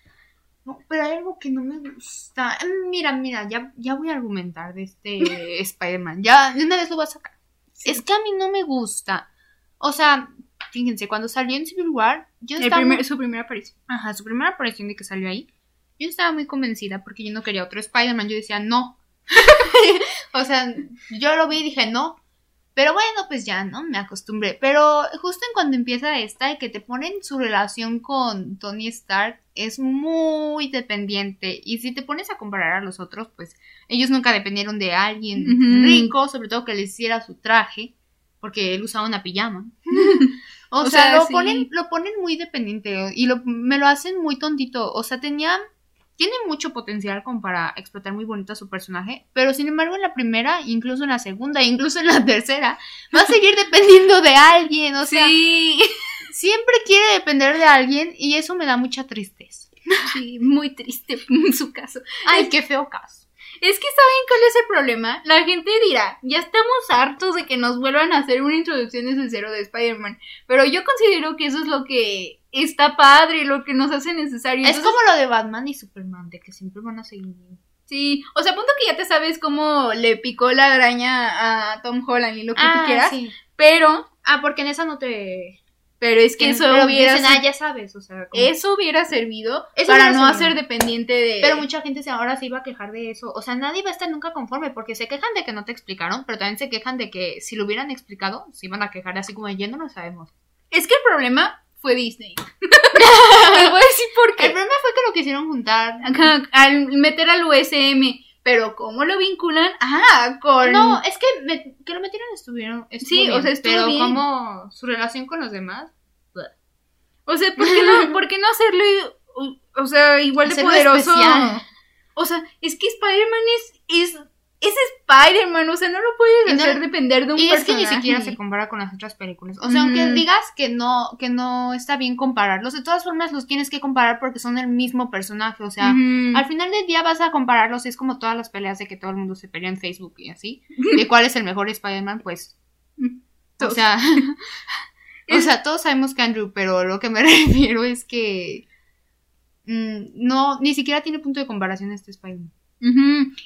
No, pero hay algo que no me gusta. Mm, Mira, mira, ya, ya voy a argumentar de este Spider-Man. Ya, de una vez lo voy a sacar. Es que a mí no me gusta. O sea, fíjense, cuando salió en Civil War, yo El estaba. primer- muy- su primera aparición. Ajá, su primera aparición de que salió ahí. Yo estaba muy convencida porque yo no quería otro Spider-Man. Yo decía, no. o sea, yo lo vi y dije, no. Pero bueno, pues ya, ¿no? Me acostumbré. Pero justo en cuando empieza esta y que te ponen su relación con Tony Stark, es muy dependiente. Y si te pones a comparar a los otros, pues ellos nunca dependieron de alguien rico, sobre todo que le hiciera su traje, porque él usaba una pijama. o, O sea, sea, lo, sí. ponen, lo ponen muy dependiente y lo, me lo hacen muy tontito. O sea, tenía tiene mucho potencial como para explotar muy bonito a su personaje, pero sin embargo en la primera, incluso en la segunda, incluso en la tercera, va a seguir dependiendo de alguien, o sea, sí. siempre quiere depender de alguien y eso me da mucha tristeza. Sí, muy triste en su caso. Ay, qué feo caso. Es que ¿saben cuál es el problema? La gente dirá, ya estamos hartos de que nos vuelvan a hacer una introducción desde cero de Spider-Man, pero yo considero que eso es lo que está padre, lo que nos hace necesario. Es como lo de Batman y Superman, de que siempre van a seguir. Sí, o sea, punto que ya te sabes cómo le picó la araña a Tom Holland y lo que tú Ah, quieras, sí. pero, Ah, porque en esa no te... pero es que eso pero hubiera, dicen, ah, ya sabes, o sea, eso hubiera servido Eso para no hacer dependiente de... Pero mucha gente ahora se iba a quejar de eso. O sea, nadie va a estar nunca conforme porque se quejan de que no te explicaron, pero también se quejan de que si lo hubieran explicado, se iban a quejar así como ya no lo sabemos. Es que el problema fue Disney. Les voy a decir por El problema fue que lo quisieron juntar. Al meter al USM. Pero ¿cómo lo vinculan? Ah, con... No, es que, me- que lo metieron estuvieron. Sí, o sea, pero bien. como su relación con los demás. O sea, ¿por qué no, por qué no hacerlo, o, o sea, igual de poderoso? especial. O sea, es que Spider-Man es, es, es Spider-Man, o sea, no lo puedes no- hacer depender de un Y es que personaje. ni siquiera se compara con las otras películas. O sea, aunque digas que no, que no está bien compararlos, de todas formas los tienes que comparar porque son el mismo personaje. O sea. Al final del día vas a compararlos, es como todas las peleas de que todo el mundo se pelea en Facebook y así. De cuál es el mejor Spider-Man, pues. O sea, o sea, todos sabemos que Andrew, pero lo que me refiero es que mm, no, ni siquiera tiene punto de comparación este Spider-Man.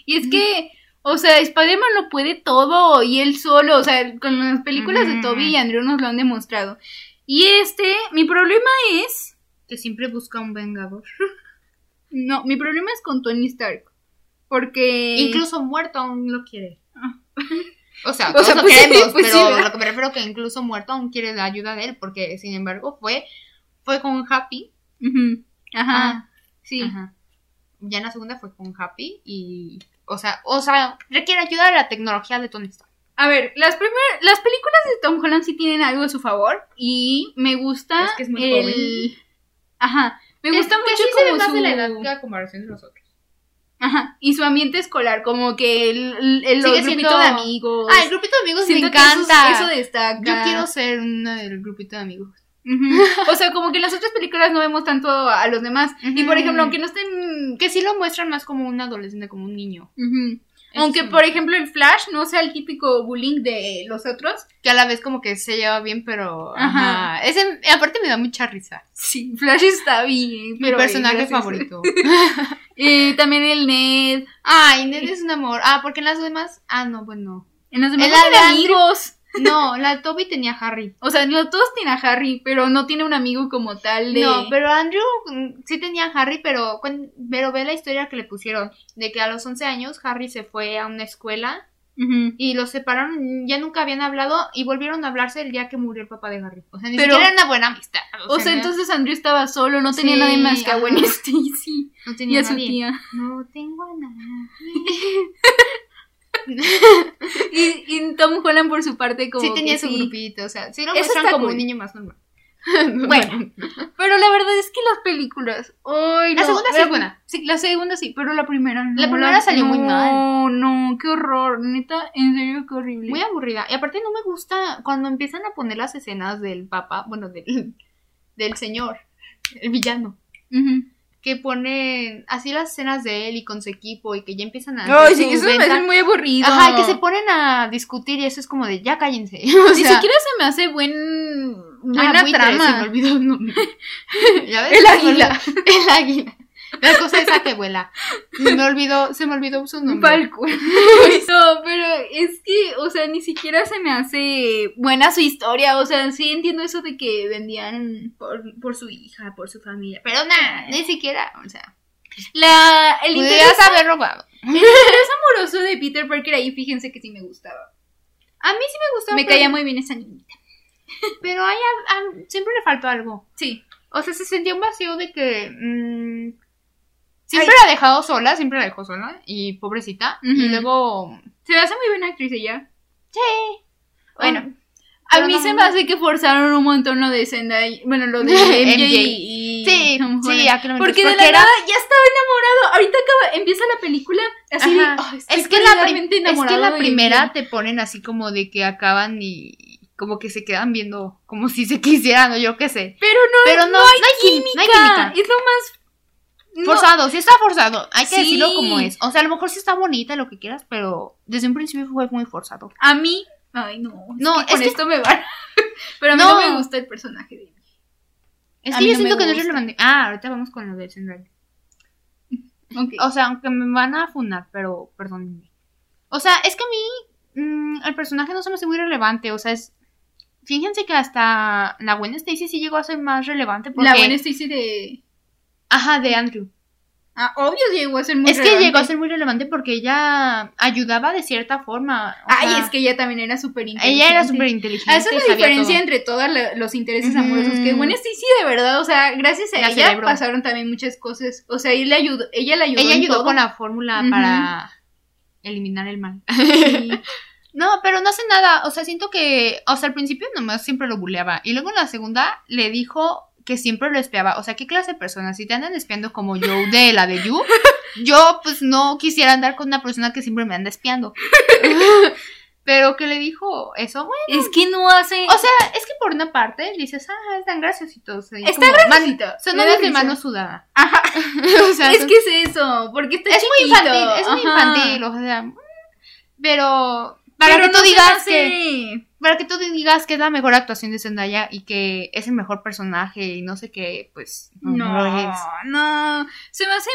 Y es que, o sea, Spider-Man lo puede todo y él solo, o sea, con las películas de. Toby y Andrew nos lo han demostrado. Y este, mi problema es, Que siempre busca un vengador. no, mi problema es con Tony Stark. Porque... Incluso muerto aún lo quiere. Ah. O sea, O todos sea, lo pues sí, queremos, pues sí, pero ¿verdad? lo que me refiero que incluso muerto aún quiere la ayuda de él, porque sin embargo fue, fue con Happy. Ajá, Ah, sí. Ajá. Ya en la segunda fue con Happy y. O sea, o sea, requiere ayuda de la tecnología de Tony Stark. A ver, las primeras, las películas de Tom Holland sí tienen algo a su favor y me gusta Es que es muy el... joven. Ajá, me gusta mucho sí se ve como más su... de la edad que a comparación de los otros. Ajá, y su ambiente escolar, como que el, el, el grupito siendo- de amigos. Ah, el grupito de amigos me que eso- encanta. Eso, destaca. Yo quiero ser una del grupito de amigos. O sea, como que en las otras películas no vemos tanto a los demás. Y por ejemplo, aunque no estén... Que sí lo muestran más como un adolescente, como un niño. Aunque, sí. por ejemplo, el Flash no sea el típico bullying de los otros. Que a la vez como que se lleva bien, pero. Ajá. Ajá. Ese, aparte me da mucha risa. Sí, Flash está bien. Mi personaje favorito. Y también el Ned. Ay, Ned es un amor. Ah, porque en las demás. Ah, no, bueno. En los demás En la de amigos. No, la Toby tenía a Harry. O sea, no todos tienen a Harry, pero no tiene un amigo como tal de... No, pero Andrew mm, sí tenía a Harry, pero, pero ve la historia que le pusieron. De que a los 11 años Harry se fue a una escuela y los separaron, ya nunca habían hablado y volvieron a hablarse el día que murió el papá de Harry. O sea, ni Pero- siquiera era una buena amistad. O sea, entonces Andrew estaba solo, no tenía Sí, nadie más que a Gwen. Stacy no y tenía a su nadie. tía. No tengo a nadie. Y, y Tom Holland por su parte como sí tenía que su sí. grupito, o sea, sí lo Eso muestran está como cool. un niño más normal. Bueno, pero la verdad es que las películas. La no, segunda sí es buena. Sí, la segunda sí, pero la primera no. La primera salió muy no, mal. No, qué horror. Neta, en serio, qué horrible. muy aburrida. Y aparte no me gusta cuando empiezan a poner las escenas del papá, bueno, del, del señor, el villano. Ujú. Que ponen así las escenas de él y con su equipo y que ya empiezan a... Ay, sí, eso me hace muy aburrido. Ajá, y que se ponen a discutir y eso es como de ya cállense. O Ni siquiera se me hace buen buena ah, buitre, trama. Se me olvidó el nombre. ¿Ya ves? El águila. El águila. La cosa esa que vuela. Se me olvidó, se me olvidó su nombre. Falco. no, pero es que, o sea, ni siquiera se me hace buena su historia. O sea, sí entiendo eso de que vendían por, por su hija, por su familia. Pero nada, ni siquiera, o sea, La, el interés, haber robado. el interés amoroso de Peter Parker ahí, fíjense que sí me gustaba. A mí sí me gustó. Me pero- caía muy bien esa niñita. Pero a- siempre le faltó algo. Sí. O sea, se sentía un vacío de que. mm, siempre la ha dejado sola, siempre la dejó sola. Y pobrecita. Y luego. Se me hace muy buena actriz ella. Sí. Bueno, Um, A mí no- se me hace que forzaron un montón lo de Zendaya, bueno, lo de MJ. MJ y Sí, sí, a kilómetros, porque de porque la era- nada ya estaba enamorado. Ahorita acaba, empieza la película así de, "Ay, estoy es, que la es que la de primera MJ". te ponen así como de que acaban y. Como que se quedan viendo como si se quisieran o yo qué sé. Pero no, Pero no, no hay, no hay química. no hay química. Es lo más no, Forzado, sí está forzado. Hay que Sí. decirlo como es. O sea, a lo mejor sí está bonita, lo que quieras, pero desde un principio fue muy forzado. A mí, ay no, es No, con es que- esto me va. Pero a mí no. No. me gusta el personaje de. Es que yo no siento que no es relevante. Ah, ahorita vamos con lo de. Ok. O sea, aunque me van a funar, pero perdónenme. O sea, es que a mí mm, el personaje no se me hace muy relevante. O sea, es. Fíjense que hasta la Gwen Stacy sí llegó a ser más relevante. Porque... La buena Stacy de Ajá, de Andrew. Ah, obvio llegó a ser muy es que relevante. llegó a ser muy relevante porque ella ayudaba de cierta forma. o Ay, sea, es que ella también era súper inteligente. Ella era súper inteligente. Esa es la diferencia todo. entre todos la- los intereses Ujú. amorosos. Que Gwen Stacy, de verdad, o sea, gracias a La ella cerebro. pasaron también muchas cosas. O sea, ella le ayudó, ella le ayudó. Ella en ayudó todo. con la fórmula para eliminar el mal. Sí. No, pero no hace nada. O sea, siento que. O sea, al principio nomás siempre lo buleaba. Y luego en la segunda le dijo que siempre lo espiaba. O sea, ¿qué clase de personas? Si te andan espiando como yo de la de You, yo pues no quisiera andar con una persona que siempre me anda espiando. pero que le dijo eso, bueno. Es que no hace. O sea, es que por una parte dices, ah, es tan graciosito. O sea, y Está graciosito, Son novios de mano sudada. Ajá. o sea, es son- que es eso. Porque está es muy infantil, es muy infantil, o sea. Pero para Pero que no tú digas hace- que para que tú digas que es la mejor actuación de Zendaya y que es el mejor personaje y no sé qué, pues no, No, es. no. Se me hace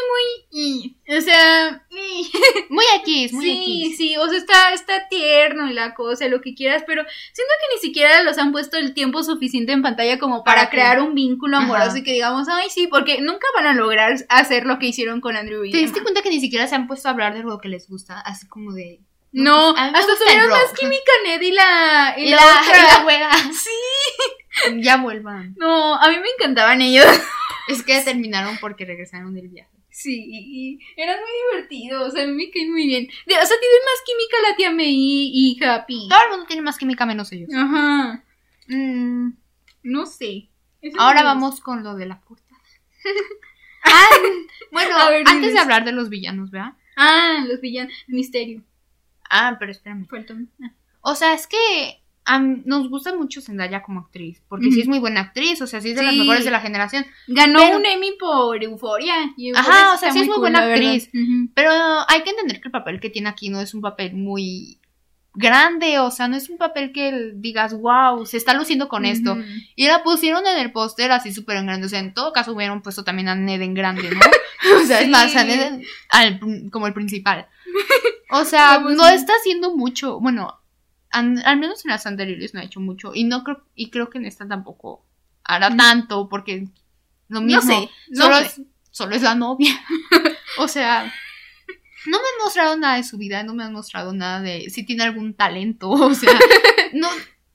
muy. O sea. Muy X, muy sí, X. sí, o sea, está, está tierno y la cosa, lo que quieras, pero siento que ni siquiera los han puesto el tiempo suficiente en pantalla como para, Para crear un vínculo amoroso Ajá. y que digamos, ay, sí, porque nunca van a lograr hacer lo que hicieron con Andrew y ¿Te diste cuenta que ni siquiera se han puesto a hablar de lo que les gusta? Así como de... No, pues, hasta tuvieron más química Ned y la, y Y la la, otra. y la güera. Sí. Ya vuelvan. No, a mí me encantaban ellos. Es que terminaron porque regresaron del viaje. Sí, y eran muy divertidos, a mí me caen muy bien. O sea, tienen más química la tía May y Happy. Todo el mundo tiene más química menos ellos. Ajá, Mm, no sé. Eso ahora vamos con lo de la puerta. Ah, bueno, A ver, antes de hablar de los villanos, ¿verdad? Ah, los villanos. Misterio. Ah, pero espérame. Ah. O sea, es que am, nos gusta mucho Zendaya como actriz, porque sí es muy buena actriz, o sea, sí es de las mejores de la generación. Ganó Pero- un Emmy por Euforia. Ajá, o sea, sí es muy cool, buena actriz. Pero hay que entender que el papel que tiene aquí no es un papel muy grande, o sea, no es un papel que digas, wow, se está luciendo con esto. Y la pusieron en el póster así súper en grande, o sea, en todo caso hubieran puesto también a Ned en grande, ¿no? o sea, es más, a Ned al- como el principal. O sea, no está haciendo mucho, bueno, an- al menos en las anteriores no ha hecho mucho, y no creo, y creo que en esta tampoco hará tanto, porque lo mismo, No sé, no solo, sé. Es, solo es la novia. o sea, no me mostrado nada de su vida, no me han mostrado nada de si tiene algún talento, o sea, no,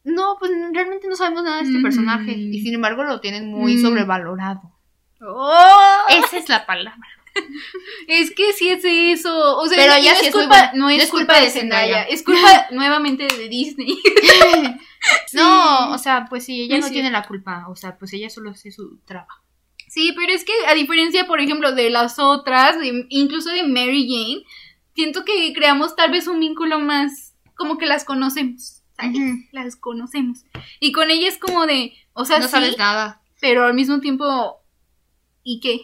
no, pues realmente no sabemos nada de este Mm. personaje y sin embargo lo tienen muy Mm. sobrevalorado. ¡Oh! Esa es la palabra. Es que sí es eso. O sea, Pero ya no, sí es culpa, no es culpa de Zendaya. Es culpa nuevamente de Disney. No, o sea, pues sí, ella no sí. tiene la culpa, o sea, pues ella solo hace su trabajo. Sí, pero es que a diferencia, por ejemplo, de las otras, de- incluso de Mary Jane, siento que creamos tal vez un vínculo más como que las conocemos. Las conocemos. Y con ella es como de, o sea, no sí, sabes nada. pero al mismo tiempo, ¿y qué?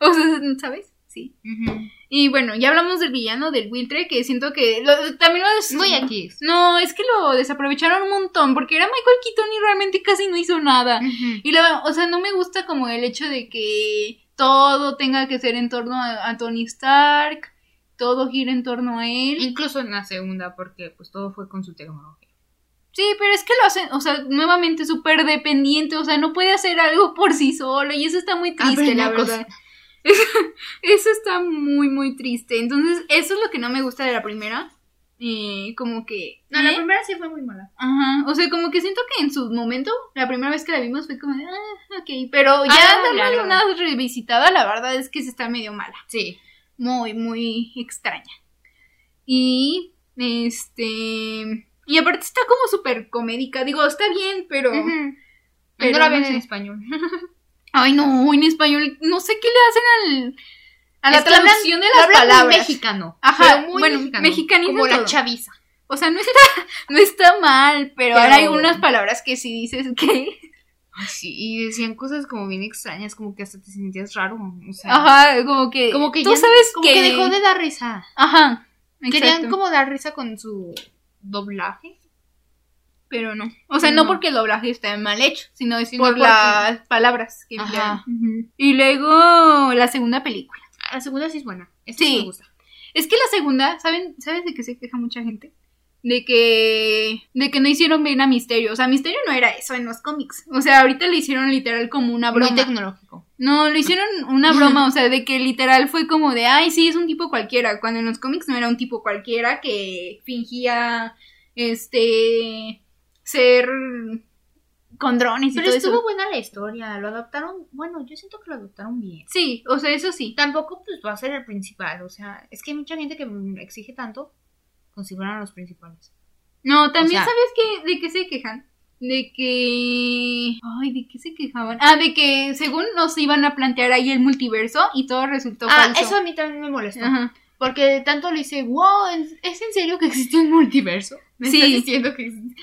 o sea, ¿sabes? Sí. Y bueno, ya hablamos del villano, del Wiltre, que siento que lo- también lo des- Muy aquí. No, es que lo desaprovecharon un montón, porque era Michael Keaton y realmente casi no hizo nada. Y la, o sea, no me gusta como el hecho de que todo tenga que ser en torno a, a Tony Stark, todo gira en torno a él. Incluso en la segunda, porque pues todo fue con su tecnología. Sí, pero es que lo hacen, o sea, nuevamente súper dependiente, o sea, no puede hacer algo por sí solo y eso está muy triste, Abre la cosa. verdad. Eso está muy, muy triste. Entonces, eso es lo que no me gusta de la primera. Eh, como que... No, la ¿eh? primera sí fue muy mala. Ajá, o sea, como que siento que en su momento, la primera vez que la vimos fue como, de, ah, ok, pero ya Ah, claro. una revisitada, la verdad es que se está medio mala, Sí. muy, muy extraña. Y, este, y aparte está como súper comédica, digo, está bien, pero, Pero no la no sé. en español. ay no, en español, no sé qué le hacen al, a la Es que hablan- traducción de las muy palabras. mexicano. Ajá, pero muy bueno, mexicano. Como la todo. chaviza. O sea, no está, no está mal, pero, Pero- hay algunas palabras que sí dices que... Sí, y decían cosas como bien extrañas, como que hasta te sentías raro. O sea, Ajá, como que. como que tú ya- sabes como que... dejó de dar risa. Ajá. Querían como dar risa con su doblaje. Pero no. O sea, no, No. porque el doblaje está mal hecho, sino Sino por porque- las palabras que Ajá. Y luego la segunda película. La segunda sí es buena. Esta Sí. me gusta. Es que la segunda, ¿saben? ¿Sabes de qué se queja mucha gente? De que. de que no hicieron bien a Misterio. O sea, Misterio no era eso en los cómics. O sea, ahorita le hicieron literal como una Muy broma. tecnológico. No, le hicieron una broma, o sea, de que literal fue como de, ay, sí, es un tipo cualquiera, cuando en los cómics no era un tipo cualquiera que fingía, este, ser con drones y Pero todo estuvo eso. buena la historia. Lo adaptaron. Bueno, yo siento que lo adaptaron bien. Sí, o sea, eso sí. Tampoco pues va a ser el principal. O sea, es que hay mucha gente que exige tanto como si fueran los principales. No, también O sea- sabes qué, de qué se quejan. De que... Ay, ¿de qué se quejaban? Ah, de que según nos iban a plantear ahí el multiverso y todo resultó ah, falso. eso a mí también me molestó. Ajá. Porque tanto le dice, wow, ¿es es en serio que existe un multiverso? Me Sí. estás diciendo que existe.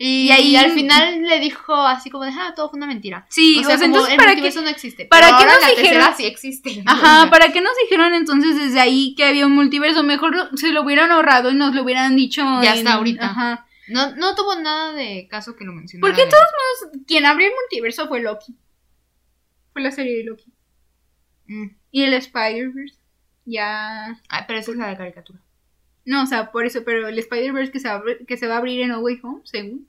Y, Y ahí- al final le dijo así como de, ah, todo fue una mentira. Sí, o sea, entonces, el ¿para qué? multiverso no existe. para qué nos la dijeron? sí existe. Ajá, ¿para qué nos dijeron entonces desde ahí que había un multiverso? Mejor se lo hubieran ahorrado y nos lo hubieran dicho. Ya en- está ahorita. Ajá. No, no tuvo nada de caso que lo mencionara. Porque de- todos modos, quien abrió el multiverso fue Loki. Fue la serie de Loki. Mm. Y el Spider-Verse. Ya. Ah, pero esa es la de caricatura. No, o sea, por eso, pero el Spider-Verse que, se que se va a abrir en No Way Home, según.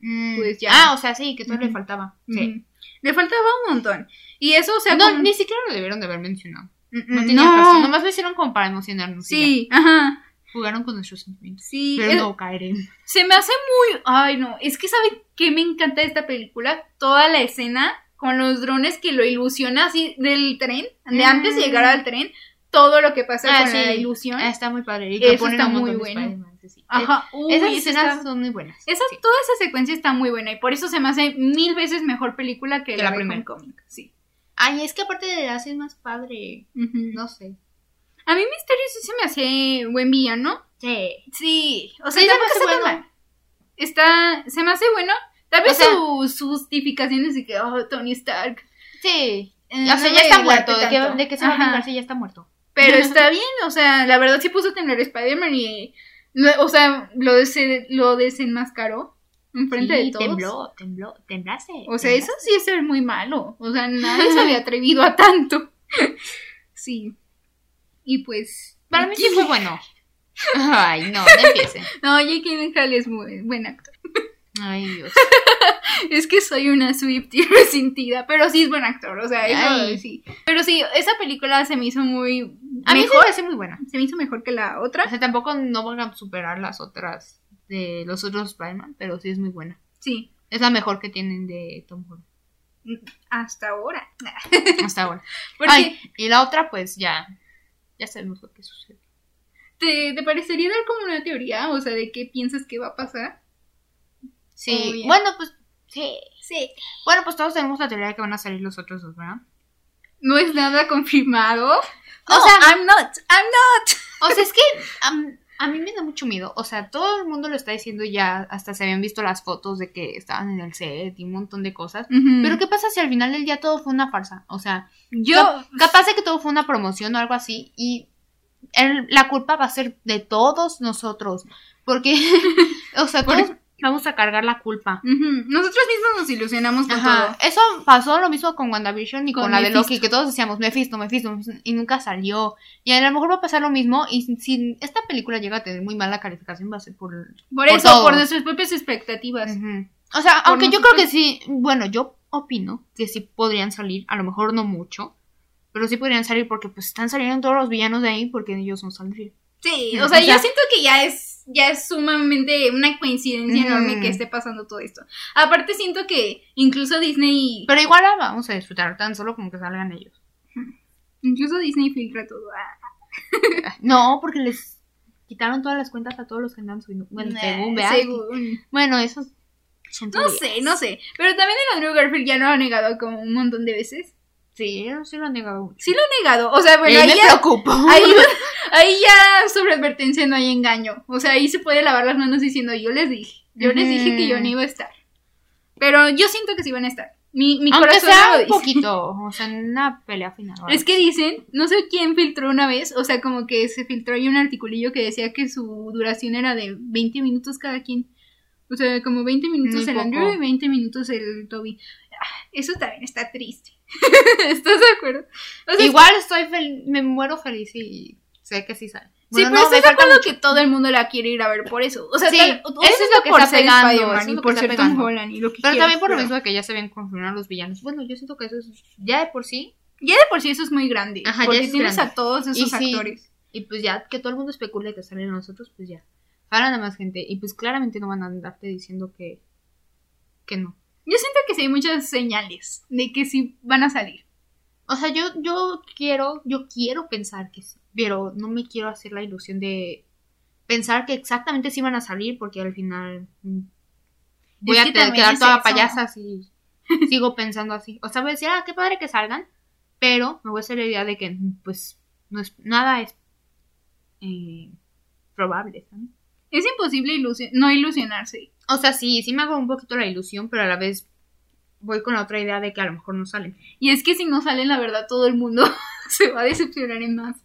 Mm. Pues ya. Ah, o sea, sí, que todo le faltaba. Sí. Le faltaba un montón. Y eso, o sea, no, como- ni siquiera lo debieron de haber mencionado. Mm, No mm, tenía no. caso. Nomás lo hicieron como para emocionarnos. Sí, ajá. Jugaron con nuestros sentimientos. Sí. Pero es- no caeré. Se me hace muy. Ay, no. Es que, ¿saben qué me encanta de esta película? Toda la escena con los drones que lo ilusiona así del tren, de Mm. antes de llegar al tren, todo lo que pasa Ah, con la ilusión. Ah, está muy padre. Y que Eso ponen está muy bueno. Spider-Man, sí. Ajá. Uy, Esas esa escenas está- son muy buenas. esa- sí. Toda esa secuencia está muy buena y por eso se me hace mil veces mejor película que, Que la, la primera. Homecoming. Sí. Ay, es que aparte de hace más padre. No sé. A mí Misterio sí se me hace buen villano. Sí. Sí. O sea, Sí, se me tampoco hace está tan bueno. mal. Está. Se me hace bueno. Tal vez O sea- sus justificaciones de que, oh, Tony Stark. Sí. eh, o sea, no ya está muerto. ¿De qué, tanto. de qué se va a ya está muerto? Pero está bien, o sea, la verdad sí puso a temblar Spider-Man y. O sea, lo, dese- lo desenmascaró enfrente Sí, de todos. tembló, tembló, temblaste. O sea, eso sí es ser muy malo. O sea, nadie se había atrevido a tanto. Sí. Y pues. Para mí sí fue bueno. Ay, no, no empiecen. No, Jake Gyllenhaal es muy buen actor. Ay, Dios. Es que soy una Swiftie resentida, pero sí es buen actor, o sea, eso sí. Pero sí, esa película se me hizo muy A mí se me hace muy buena. se me hizo mejor que la O otra. sea, tampoco no van a superar las otras de los otros Spider-Man, pero sí es muy buena. Sí, Es la mejor que tienen de Tom Holland hasta ahora. hasta ahora. Porque Ay, y la otra, pues ya, ya sabemos lo que sucede. ¿te, te parecería dar como una teoría, o sea, de qué piensas que va a pasar? Sí, bueno, pues sí. Sí. Bueno, pues todos tenemos la teoría de que van a salir los otros dos, ¿verdad? No es nada confirmado. O No, sea- I'm not, I'm not. O sea, es que a mí me da mucho miedo. O sea, todo el mundo lo está diciendo ya, hasta se habían visto las fotos de que estaban en el set y un montón de cosas. Pero ¿qué pasa si al final del día todo fue una farsa? O sea, yo, cap- capaz de que todo fue una promoción o algo así y el- la culpa va a ser de todos nosotros. Porque, o sea, todos vamos a cargar la culpa. Nosotros mismos nos ilusionamos con Ajá. todo. Eso pasó lo mismo con WandaVision y con, Con la de. Loki, que todos decíamos Mephisto, Mephisto, Mephisto, y nunca salió. Y a lo mejor va a pasar lo mismo. Y si, si esta película llega a tener muy mala calificación, va a ser por. Por, Por eso, todo. por nuestras propias expectativas. O sea, Por aunque yo creo que sí. Bueno, yo opino que sí podrían salir. A lo mejor no mucho. Pero sí podrían salir porque pues están saliendo todos los villanos de ahí porque ellos no saldrían. Sí, o sea, O sea- yo siento que ya es, ya es sumamente una coincidencia enorme que esté pasando todo esto. Aparte siento que incluso Disney, Pero igual la vamos a disfrutar tan solo como que salgan ellos. incluso Disney filtra todo. Ah, No, porque les quitaron todas las cuentas a todos los que andan subiendo. Bueno, según según. Bueno, eso son No sé, no sé. Pero también el Andrew Garfield ya lo ha negado como un montón de veces. Sí, yo sí lo han negado. Sí lo ha negado. O sea, bueno, Eh, ahí me ya, preocupo. ahí, ahí ya sobre advertencia no hay engaño. O sea, ahí se puede lavar las manos diciendo yo les dije. Yo les dije que yo no iba a estar. Pero yo siento que sí van a estar. Mi, mi Aunque corazón sea lo un dice. poquito, o sea, en una pelea final. Es que dicen, no sé quién filtró una vez, o sea, como que se filtró ahí un articulillo que decía que su duración era de 20 minutos cada quien. O sea, como 20 minutos Muy el poco. Andrew y 20 minutos el Toby. Ah, Eso también está triste. ¿Estás de acuerdo? O sea, Igual estoy feliz, me muero feliz y sé que sí sale. Sí, pero no, estás de acuerdo mucho. que todo el mundo la quiere ir a ver por eso. O sea, Sí, tal- eso es lo que por está pegando, Spider-Man eso es y lo por que ser está Tom pegando. Holland y lo que Pero quieras, también por lo pero mismo que ya se ven confirmar los villanos. Bueno, yo siento que eso es ya de por sí. Ya de por sí eso es muy grande. Ajá, porque es tienes grande. a todos esos Y sí. actores. Y pues ya que todo el mundo especule que salen nosotros, pues ya. Jalan a más gente. Y pues claramente no van a andarte diciendo que, que no. Yo siento que sí hay muchas señales de que sí van a salir. O sea, yo, yo quiero, yo quiero pensar que sí, pero no me quiero hacer la ilusión de pensar que exactamente sí van a salir, porque al final mm, voy Es a que tener- quedar toda eso. payasa si sigo pensando así. O sea, voy a decir, ah, qué padre que salgan, pero me voy a hacer la idea de que, mm, pues, no es, nada es eh, probable, ¿sabes? Es imposible ilusio- no ilusionarse. O sea, sí, sí me hago un poquito la ilusión, pero a la vez voy con la otra idea de que a lo mejor no salen. Y es que si no salen, la verdad, todo el mundo se va a decepcionar en más.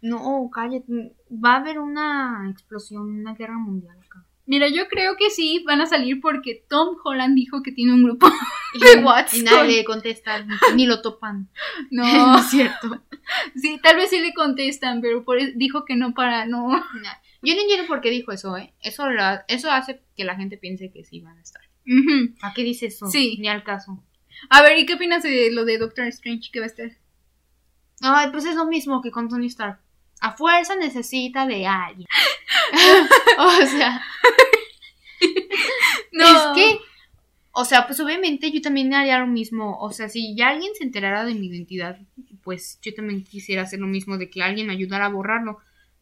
No, cállate. Va a haber una explosión, una guerra mundial acá. Mira, yo creo que sí van a salir porque Tom Holland dijo que tiene un grupo. Y, De Watson. y nadie le contesta, ni, lo topan. No, es cierto. sí, tal vez sí le contestan, pero por eso dijo que no para, no. Yo no entiendo por qué dijo eso, ¿eh? Eso, la- eso hace que la gente piense que sí van a estar. Ujú. ¿A qué dice eso? Sí. Ni al caso. A ver, ¿y qué opinas de lo de Doctor Strange que va a estar? Ay, pues es lo mismo que con Tony Stark. A fuerza necesita de alguien. o sea, No. es que, o sea, pues obviamente yo también haría lo mismo. O sea, si ya alguien se enterara de mi identidad, pues yo también quisiera hacer lo mismo de que alguien me ayudara a borrarlo.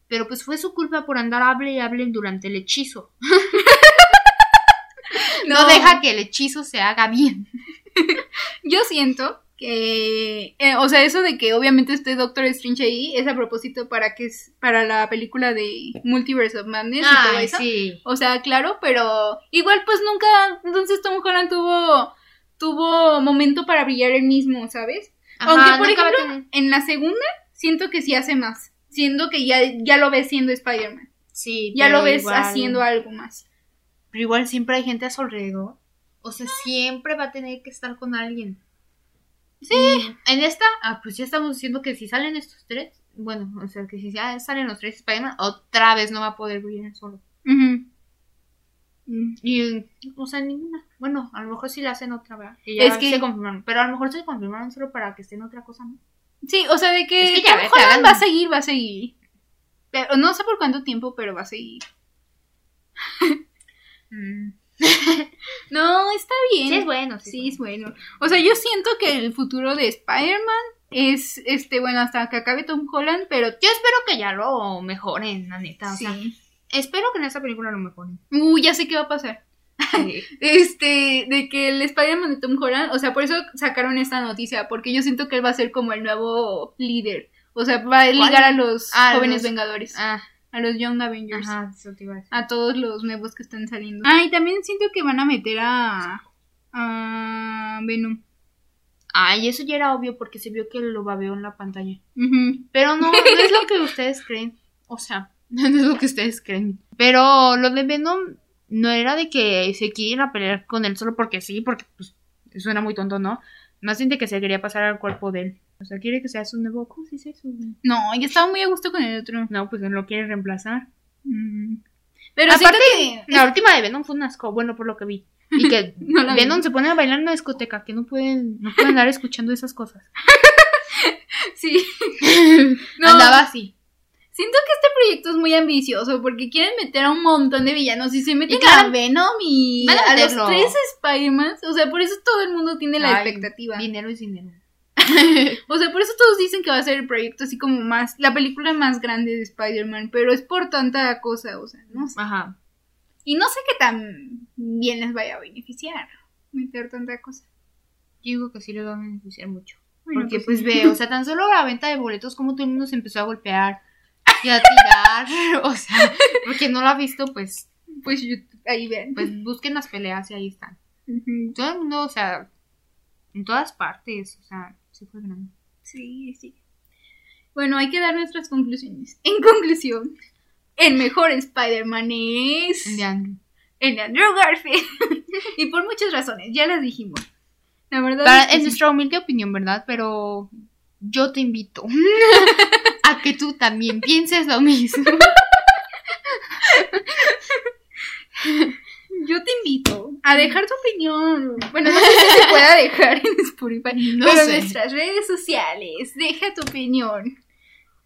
Pero pues fue su culpa por andar hable y hable durante el hechizo. No, deja que el hechizo se haga bien. Yo siento que, eh, o sea, eso de que obviamente esté Doctor Strange ahí es a propósito para que es para la película de Multiverse of Madness y todo Ay, eso. sí. O sea, claro, pero igual pues nunca, entonces Tom Holland tuvo tuvo momento para brillar él mismo, ¿sabes? Ajá, Aunque por ejemplo, en la segunda siento que sí hace más, siendo que ya ya lo ves siendo Spider-Man. Sí, Ya lo ves igual- haciendo algo más. Pero igual siempre hay gente a su alrededor. O sea, siempre va a tener que estar con alguien. Sí. en esta, ah, pues ya estamos diciendo que si salen estos tres, bueno, o sea, que si ya salen los tres Spider-Man, otra vez no va a poder brillar solo. Mm. Y, o sea, ninguna. Bueno, a lo mejor sí la hacen otra, ¿verdad? Ya Es que- se confirmaron. Pero a lo mejor se confirmaron solo para que esté en otra cosa, ¿no? Sí, o sea, de que, Es que ya Tom Holland va a seguir, va a seguir. Pero no sé por cuánto tiempo, pero va a seguir. No, está bien. Sí, es bueno. Sí, Sí, es bueno. O sea, yo siento que el futuro de Spider-Man es, este, bueno, hasta que acabe Tom Holland, pero Yo espero que ya lo mejoren, la neta. O sea, sí. espero que en esta película lo mejoren. Uh, ya sé qué va a pasar. Sí. Este, de que el Spider-Man de Tom Holland, o sea, por eso sacaron esta noticia, porque yo siento que él va a ser como el nuevo líder. O sea, va a ligar a los Ah, jóvenes los- Vengadores, ah, a los Young Avengers, ajá, eso te iba a decir. a todos los nuevos que están saliendo. Ah, y también siento que van a meter a, a Venom. Ay, eso ya era obvio porque se vio que lo babeó en la pantalla. Pero no, no es lo que ustedes creen. O sea, no es lo que ustedes creen. Pero lo de Venom no era de que se quieren a pelear con él solo porque sí, porque pues suena muy tonto, ¿no? Más bien de que se quería pasar al cuerpo de él. O sea, quiere que sea su nuevo. ¿Cómo se dice eso? No, yo estaba muy a gusto con el otro. No, pues él lo quiere reemplazar. Mm. Pero Aparte, que La última de Venom fue un asco, bueno, por lo que vi. Y que No vi. Venom se pone a bailar en una discoteca, que no pueden, no pueden andar escuchando esas cosas. sí. No. Andaba así. Siento que este proyecto es muy ambicioso porque quieren meter a un montón de villanos y se meten Y claro, a Venom y van a a, los tres Spider-Man. O sea, por eso todo el mundo tiene la Ay, expectativa. Dinero es dinero. O sea, por eso todos dicen que va a ser el proyecto así como más, la película más grande de Spider-Man, pero es por tanta cosa, o sea, no sé. Ajá. Y no sé qué tan bien les vaya a beneficiar meter tanta cosa. Yo digo que sí le va a beneficiar mucho. Bueno, Porque pues pues sí. ve, o sea, tan solo la venta de boletos, como todo el mundo se empezó a golpear y a tirar. o sea, porque no lo ha visto, pues, Pues ahí ven. pues busquen las peleas y ahí están. Todo el mundo, o sea, en todas partes, o sea, sí fue grande. Sí, sí. Bueno, hay que dar nuestras conclusiones. En conclusión, el mejor Spider-Man es De Andrew. el de Andrew Garfield. y por muchas razones, ya las dijimos. La verdad Para- es que es sí. nuestra humilde opinión, ¿verdad? Pero yo te invito a que tú también pienses lo mismo. yo te invito a dejar tu opinión. Bueno, no sé si se pueda dejar en Spotify, No pero en sé. nuestras redes sociales. Deja tu opinión.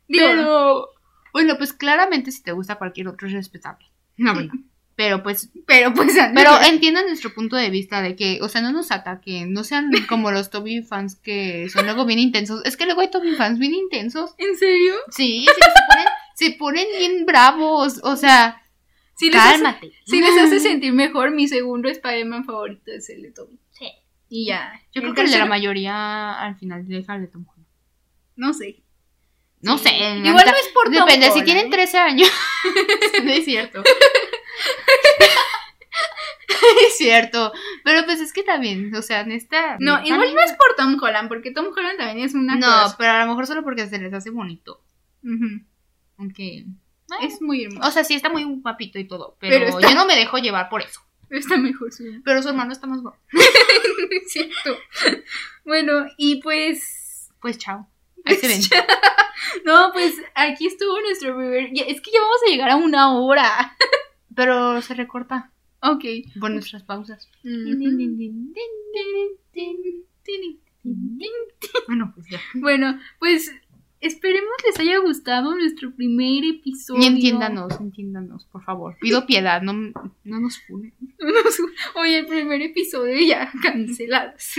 Digo, Pero, bueno, pues claramente si te gusta cualquier otro es respetable. La verdad. Pero pues, pero pues pero entiendan nuestro punto de vista de que, o sea, no nos ataquen, no sean como los Toby fans que son luego bien intensos. Es que luego hay Toby fans bien intensos. ¿En serio? Sí, sí, se ponen, se ponen bien bravos, o sea, Si les, hace, cálmate. si les hace sentir mejor, mi segundo Spider-Man favorito es el de Toby. Sí. Y ya. Yo creo que el de la mayoría al final deja el de Tom Holland. No sé. No Sí. sé. Igual no es por Tom Depende, si Holland, tienen ¿eh? 13 años. no es cierto. es cierto. Pero pues es que también, o sea, en esta. No, también- igual no es por Tom Holland, porque Tom Holland también es una No, pero a lo mejor solo porque se les hace bonito. Aunque. Es muy hermoso. O sea, sí está muy guapito y todo. Pero, Pero está- yo no me dejo llevar por eso. Está mejor su. Pero su hermano está más guapo. es cierto. Bueno, y pues. Pues chao. Ahí se ven. No, pues aquí estuvo nuestro primer. Es que ya vamos a llegar a una hora. Pero se recorta Ok. por nuestras pausas. Bueno, pues ya. Bueno, pues esperemos les haya gustado nuestro primer episodio. Y entiéndanos, entiéndanos, por favor. Pido piedad, no, no nos funen. Oye, el primer episodio ya cancelados.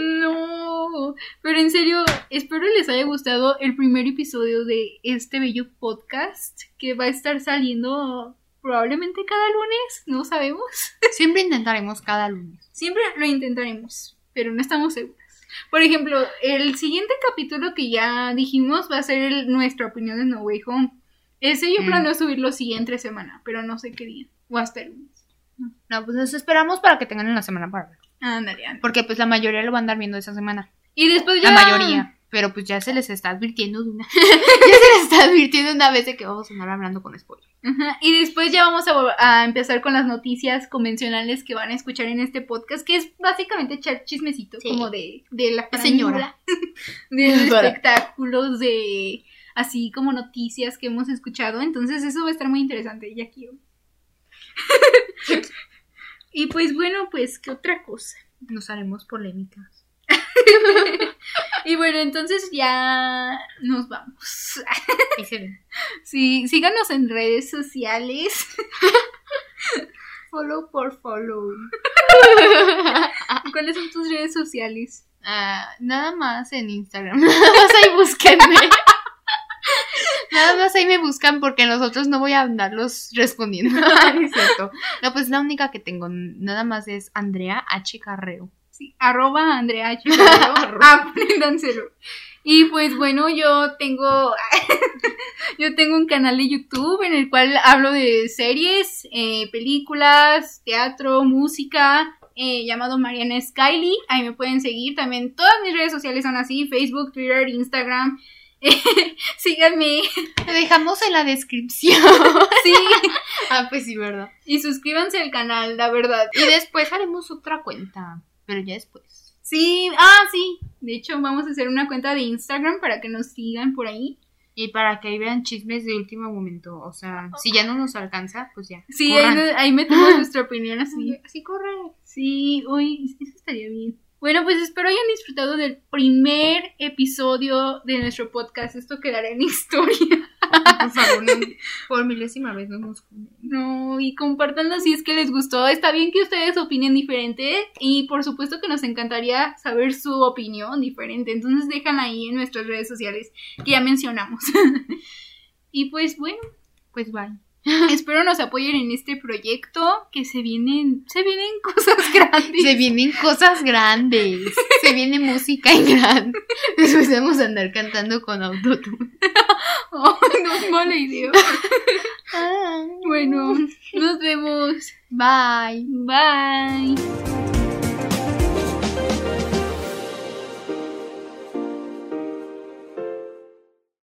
no, pero en serio, espero les haya gustado el primer episodio de este bello podcast que va a estar saliendo probablemente cada lunes, no sabemos. Siempre intentaremos cada lunes. Siempre lo intentaremos, pero no estamos seguras. Por ejemplo, el siguiente capítulo que ya dijimos va a ser el- nuestra opinión de No Way Home. Ese yo Mm. planeo subirlo entre semana, pero no sé qué día. O hasta el lunes. No, pues nos esperamos para que tengan en la semana para ver. Ándale, ándale. Porque pues la mayoría lo van a andar viendo esa semana. Y después ya... La mayoría. Pero pues ya se les está advirtiendo de una. ya se les está advirtiendo una vez de que vamos a andar hablando con spoiler. Y después ya vamos a, empezar con las noticias convencionales que van a escuchar en este podcast, que es básicamente echar chismecito, Sí. como de, de la Señora. de espectáculos, de así como noticias que hemos escuchado. Entonces eso va a estar muy interesante, ya quiero. Y pues bueno, pues, ¿qué otra cosa? Nos haremos polémicas. Y bueno, entonces ya nos vamos. Sí, síganos en redes sociales. follow por follow. ¿Cuáles son tus redes sociales? Ah, nada más en Instagram. Nada más ahí búsquenme. Nada más ahí me buscan porque nosotros no voy a andarlos respondiendo. Es cierto. No, pues la única que tengo, nada más es Andrea H. Carreo. Sí, arroba Andrea H. Apréndanselo. Y pues bueno, yo tengo yo tengo un canal de YouTube en el cual hablo de series, eh, películas, teatro, música, eh, llamado Mariana Skyley. Ahí me pueden seguir. También todas mis redes sociales son así, Facebook, Twitter, Instagram. síganme. Lo dejamos en la descripción. Sí. Ah, pues sí, ¿verdad? Y suscríbanse al canal, la verdad. Y después haremos otra cuenta, pero ya después. Sí, ah, sí. De hecho, vamos a hacer una cuenta de Instagram para que nos sigan por ahí. Y para que ahí vean chismes de último momento. O sea, si ya no nos alcanza, pues ya. Sí, ahí, corran. ahí metemos nuestra opinión así. Así corre. Sí, uy, eso estaría bien. Bueno, pues espero hayan disfrutado del primer episodio de nuestro podcast. Esto quedará en historia. Por favor, no, por milésima vez no nos. No, y compartanlo si es que les gustó. Está bien que ustedes opinen diferente y por supuesto que nos encantaría saber su opinión diferente. Entonces dejan ahí en nuestras redes sociales que ya mencionamos. y pues bueno, Pues bye. espero nos apoyen en este proyecto que se vienen, se vienen cosas grandes. Se vienen cosas grandes. Se viene música en grande. Después vamos a andar cantando con autotune. Ay, no es mala idea. Bueno, nos vemos. Bye. Bye.